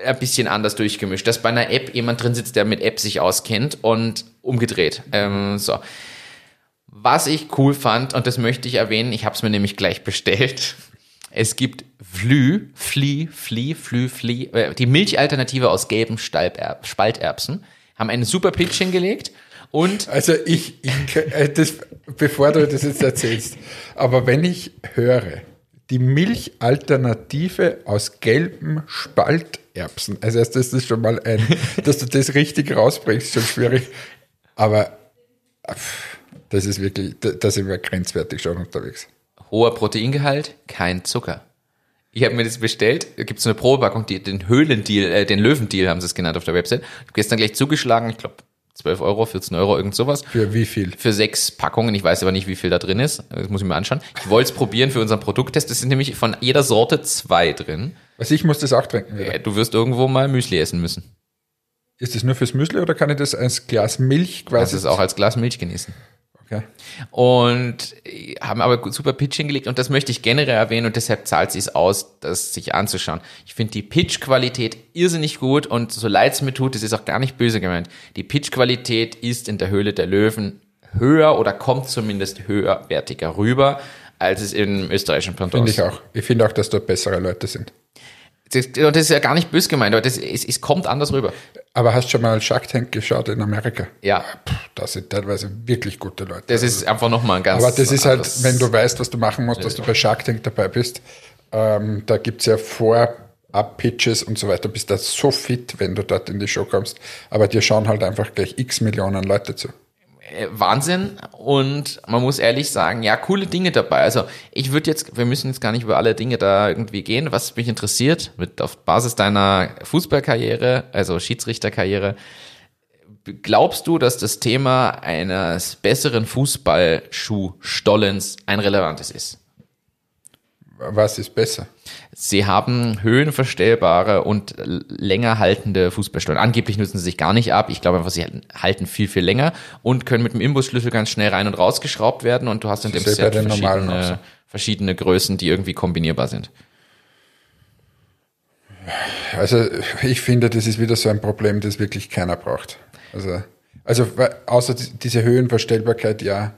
äh, ein bisschen anders durchgemischt. Dass bei einer App jemand drin sitzt, der mit App sich auskennt und umgedreht. Ähm, so. Was ich cool fand, und das möchte ich erwähnen, ich habe es mir nämlich gleich bestellt. Es gibt Flü, Fli, Fli, Flü, Fli, äh, die Milchalternative aus gelben Stalberb, Spalterbsen, haben einen super Pitch hingelegt und Also ich, ich äh, das, bevor du das jetzt erzählst, aber wenn ich höre, die Milchalternative aus gelben Spalterbsen, also das ist schon mal ein, dass du das richtig rausbringst, schon schwierig, aber pff, das ist wirklich, da, da sind wir grenzwertig schon unterwegs. hoher Proteingehalt, kein Zucker. Ich habe mir das bestellt, gibt es eine Probepackung, die, den Höhlendeal, äh, den Löwendeal haben sie es genannt auf der Website. Ich habe gestern gleich zugeschlagen, ich glaube 12 Euro, 14 Euro, irgend sowas. Für wie viel? Für sechs Packungen, ich weiß aber nicht, wie viel da drin ist. Das muss ich mir anschauen. Ich wollte es probieren für unseren Produkttest. Es sind nämlich von jeder Sorte zwei drin. Also ich muss das auch trinken wieder. Äh, Du wirst irgendwo mal Müsli essen müssen. Ist das nur fürs Müsli oder kann ich das als Glas Milch Kannst quasi? es auch als Glas Milch genießen. Okay. Und äh, haben aber super Pitch hingelegt und das möchte ich generell erwähnen und deshalb zahlt es sich aus, das sich anzuschauen. Ich finde die Pitch-Qualität irrsinnig gut und so leid es mir tut, das ist auch gar nicht böse gemeint. Die Pitch-Qualität ist in der Höhle der Löwen höher oder kommt zumindest höherwertiger rüber, als es im österreichischen Pendant Finde ich auch. Ich finde auch, dass dort bessere Leute sind. Das, das ist ja gar nicht böse gemeint, aber das, es, es kommt anders rüber. Aber hast du schon mal Shark Tank geschaut in Amerika? Ja, Puh, da sind teilweise wirklich gute Leute. das ist einfach nochmal ein ganz Aber das ist halt, wenn du weißt, was du machen musst, dass du bei Shark Tank dabei bist. Ähm, da gibt's ja Vorab-Pitches und so weiter. Bist da so fit, wenn du dort in die Show kommst. Aber dir schauen halt einfach gleich x Millionen Leute zu. Äh, Wahnsinn und man muss ehrlich sagen, ja, coole Dinge dabei. Also ich würde jetzt, wir müssen jetzt gar nicht über alle Dinge da irgendwie gehen. Was mich interessiert, mit auf Basis deiner Fußballkarriere, also Schiedsrichterkarriere, glaubst du, dass das Thema eines besseren Fußballschuhstollens ein relevantes ist? Was ist besser? Sie haben höhenverstellbare und länger haltende Fußballstollen. Angeblich nutzen sie sich gar nicht ab. Ich glaube einfach, sie halten- viel, viel länger und können mit dem Imbusschlüssel ganz schnell rein und rausgeschraubt werden und du hast in dem Set verschiedene, so. verschiedene Größen, die irgendwie kombinierbar sind. Also ich finde, das ist wieder so ein Problem, das wirklich keiner braucht. Also, also außer die- diese Höhenverstellbarkeit, ja,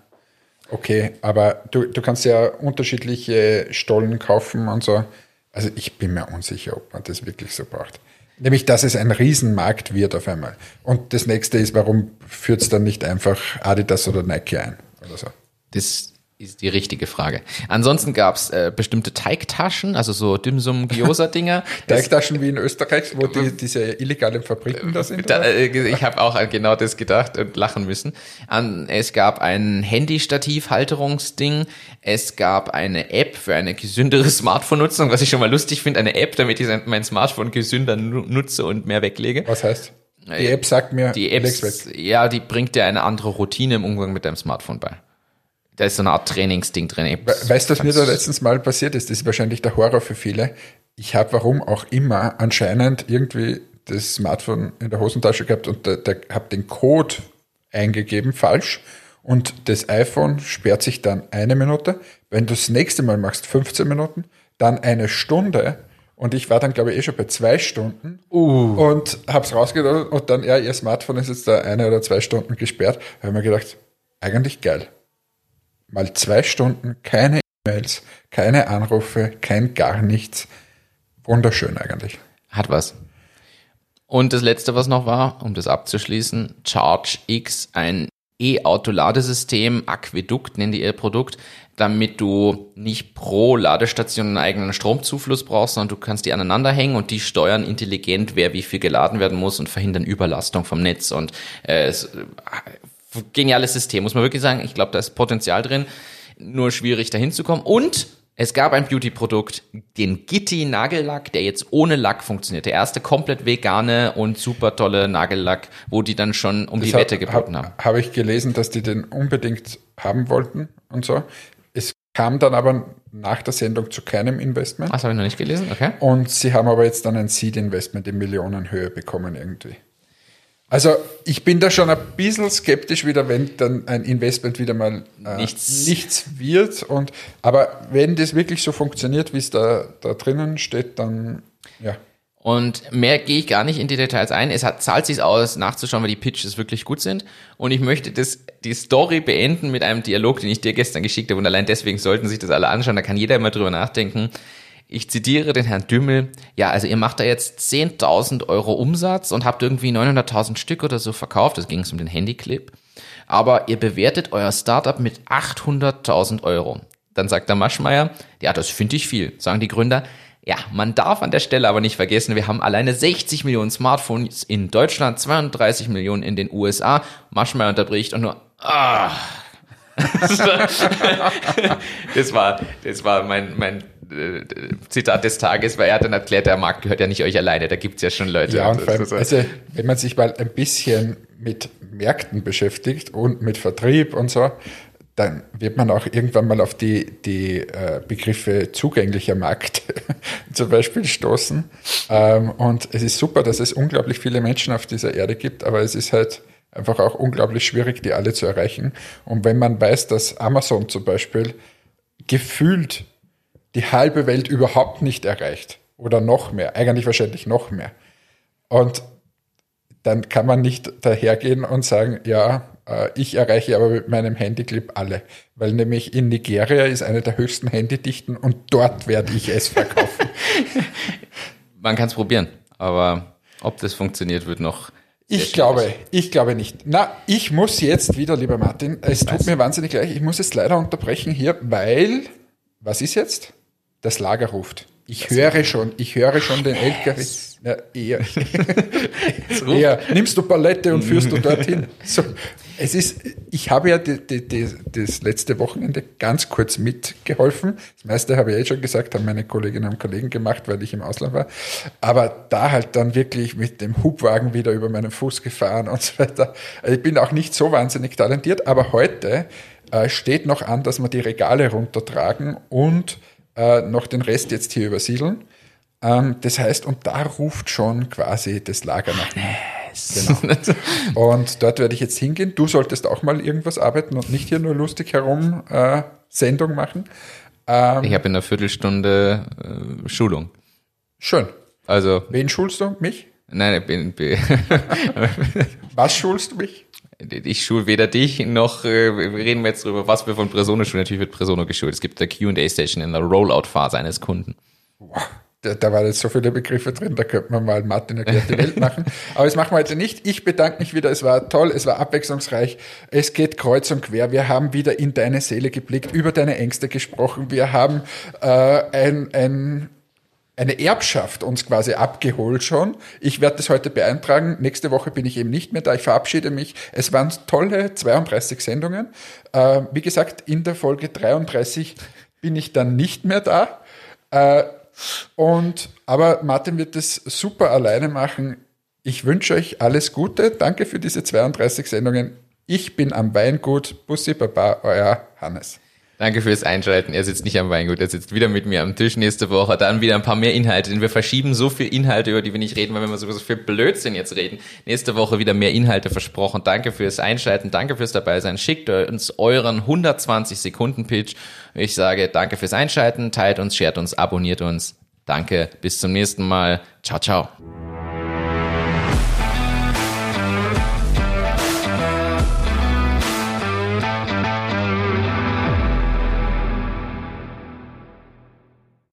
okay, aber du, du kannst ja unterschiedliche Stollen kaufen und so. Also ich bin mir unsicher, ob man das wirklich so braucht. Nämlich, dass es ein Riesenmarkt wird auf einmal. Und das nächste ist, warum führt es dann nicht einfach Adidas oder Nike ein oder so? Das ist die richtige Frage. Ansonsten gab's äh, bestimmte Teigtaschen, also so Dimsum Gyoza Dinger. Teigtaschen wie in Österreich, wo die, diese illegalen Fabriken da sind? Da, äh, ich habe auch an genau das gedacht und lachen müssen. An, es gab ein Handy-Stativ-Halterungsding. Es gab eine App für eine gesündere Smartphone-Nutzung, was ich schon mal lustig finde. Eine App, damit ich mein Smartphone gesünder nu- nutze und mehr weglege. Was heißt? Die App sagt mir, Die weg. ja, die bringt dir eine andere Routine im Umgang mit deinem Smartphone bei. Da ist so eine Art Trainingsding drin. We- Weißt du, was mir da letztens mal passiert ist? Das ist wahrscheinlich der Horror für viele. Ich habe, warum auch immer, anscheinend irgendwie das Smartphone in der Hosentasche gehabt und habe den Code eingegeben, falsch. Und das iPhone sperrt sich dann eine Minute. Wenn du das nächste Mal machst, 15 Minuten, dann eine Stunde. Und ich war dann, glaube ich, eh schon bei zwei Stunden und habe es rausgedacht und dann, ja, ihr Smartphone ist jetzt da eine oder zwei Stunden gesperrt. Da habe ich mir gedacht, eigentlich geil mal zwei Stunden keine E-Mails, keine Anrufe, kein gar nichts. Wunderschön eigentlich. Hat was. Und das letzte, was noch war, um das abzuschließen, Charge X, ein E-Auto-Ladesystem, Aquädukt nennen die ihr Produkt, damit du nicht pro Ladestation einen eigenen Stromzufluss brauchst, sondern du kannst die aneinander hängen und die steuern intelligent, wer wie viel geladen werden muss und verhindern Überlastung vom Netz. Und äh, es, geniales System, muss man wirklich sagen. Ich glaube, da ist Potenzial drin, nur schwierig dahin zu kommen. Und es gab ein Beauty-Produkt, den Gitti Nagellack, der jetzt ohne Lack funktioniert. Der erste komplett vegane und super tolle Nagellack, wo die dann schon um die Wette geboten haben. Habe hab ich gelesen, dass die den unbedingt haben wollten und so. Es kam dann aber nach der Sendung zu keinem Investment. Das habe ich noch nicht gelesen, okay. Und sie haben aber jetzt dann ein Seed-Investment in Millionenhöhe bekommen irgendwie. Also ich bin da schon ein bisschen skeptisch wieder, wenn dann ein Investment wieder mal äh, Nichts. nichts wird. Und, aber wenn das wirklich so funktioniert, wie es da, da drinnen steht, dann ja. Und mehr gehe ich gar nicht in die Details ein. Es hat, zahlt sich aus, nachzuschauen, weil die Pitches wirklich gut sind. Und ich möchte das, die Story beenden mit einem Dialog, den ich dir gestern geschickt habe. Und allein deswegen sollten sich das alle anschauen. Da kann jeder immer drüber nachdenken. Ich zitiere den Herrn Dümmel. Ja, also ihr macht da jetzt 10.000 Euro Umsatz und habt irgendwie 900.000 Stück oder so verkauft. Das ging es um den Handyclip. Aber ihr bewertet euer Startup mit 800.000 Euro. Dann sagt der Maschmeyer, ja, das finde ich viel. Sagen die Gründer, ja, man darf an der Stelle aber nicht vergessen, wir haben alleine 60 Millionen Smartphones in Deutschland, 32 Millionen in den USA. Maschmeyer unterbricht und nur, ah. das war, das war mein, mein äh, Zitat des Tages, weil er hat dann erklärt, der Markt gehört ja nicht euch alleine, da gibt's ja schon Leute. Ja, und vor allem, ist- also wenn man sich mal ein bisschen mit Märkten beschäftigt und mit Vertrieb und so, dann wird man auch irgendwann mal auf die, die äh, Begriffe zugänglicher Markt zum Beispiel stoßen. Ähm, und es ist super, dass es unglaublich viele Menschen auf dieser Erde gibt, aber es ist halt einfach auch unglaublich schwierig, die alle zu erreichen. Und wenn man weiß, dass Amazon zum Beispiel gefühlt die halbe Welt überhaupt nicht erreicht oder noch mehr, eigentlich wahrscheinlich noch mehr. Und dann kann man nicht dahergehen und sagen, ja, äh, ich erreiche aber mit meinem Handyclip alle. Weil nämlich in Nigeria ist eine der höchsten Handydichten und dort werde ich es verkaufen. Man kann es probieren, aber ob das funktioniert, wird noch. Ich glaube, ich glaube nicht. Na, ich muss jetzt wieder, lieber Martin, es tut mir wahnsinnig leid, ich muss jetzt leider unterbrechen hier, weil, was ist jetzt? Das Lager ruft. Ich das höre schon, ich höre schon den LKW. Ja, eher. eher. Nimmst du Palette und führst du dorthin. So, es ist, ich habe ja die, die, die, das letzte Wochenende ganz kurz mitgeholfen. Das meiste habe ich eh schon gesagt, haben meine Kolleginnen und Kollegen gemacht, weil ich im Ausland war. Aber da halt dann wirklich mit dem Hubwagen wieder über meinen Fuß gefahren und so weiter. Also ich bin auch nicht so wahnsinnig talentiert, aber heute äh, steht noch an, dass wir die Regale runtertragen und äh, noch den Rest jetzt hier übersiedeln. Ähm, das heißt, und da ruft schon quasi das Lager nach. Genau. Und dort werde ich jetzt hingehen. Du solltest auch mal irgendwas arbeiten und nicht hier nur lustig herum äh, Sendung machen. Ähm, ich habe in einer Viertelstunde äh, Schulung. Schön. Also. Wen schulst du? Mich? Nein, ich bin. bin Was schulst du mich? Ich schule weder dich noch äh, reden wir jetzt drüber, was wir von Presono schulen. Natürlich wird Presono geschult. Es gibt eine Q&A-Station in der Rollout-Phase eines Kunden. Wow da, da waren jetzt so viele Begriffe drin, da könnte man mal Martin erklärt die Welt machen. Aber das machen wir heute nicht. Ich bedanke mich wieder. Es war toll, es war abwechslungsreich. Es geht kreuz und quer. Wir haben wieder in deine Seele geblickt, über deine Ängste gesprochen. Wir haben äh, ein, ein eine Erbschaft uns quasi abgeholt schon. Ich werde das heute beeintragen. Nächste Woche bin ich eben nicht mehr da. Ich verabschiede mich. Es waren tolle 32 Sendungen. Äh, wie gesagt, in der Folge 33 bin ich dann nicht mehr da. Äh, und, aber Martin wird das super alleine machen. Ich wünsche euch alles Gute. Danke für diese 32 Sendungen. Ich bin am Weingut. Bussi Baba, euer Hannes. Danke fürs Einschalten. Er sitzt nicht am Weingut, er sitzt wieder mit mir am Tisch nächste Woche. Dann wieder ein paar mehr Inhalte, denn wir verschieben so viel Inhalte, über die wir nicht reden, weil wir so viel Blödsinn jetzt reden. Nächste Woche wieder mehr Inhalte versprochen. Danke fürs Einschalten, danke fürs Dabeisein. Schickt uns euren 120 Sekunden Pitch. Ich sage danke fürs Einschalten, teilt uns, shared uns, abonniert uns. Danke, bis zum nächsten Mal. Ciao, ciao.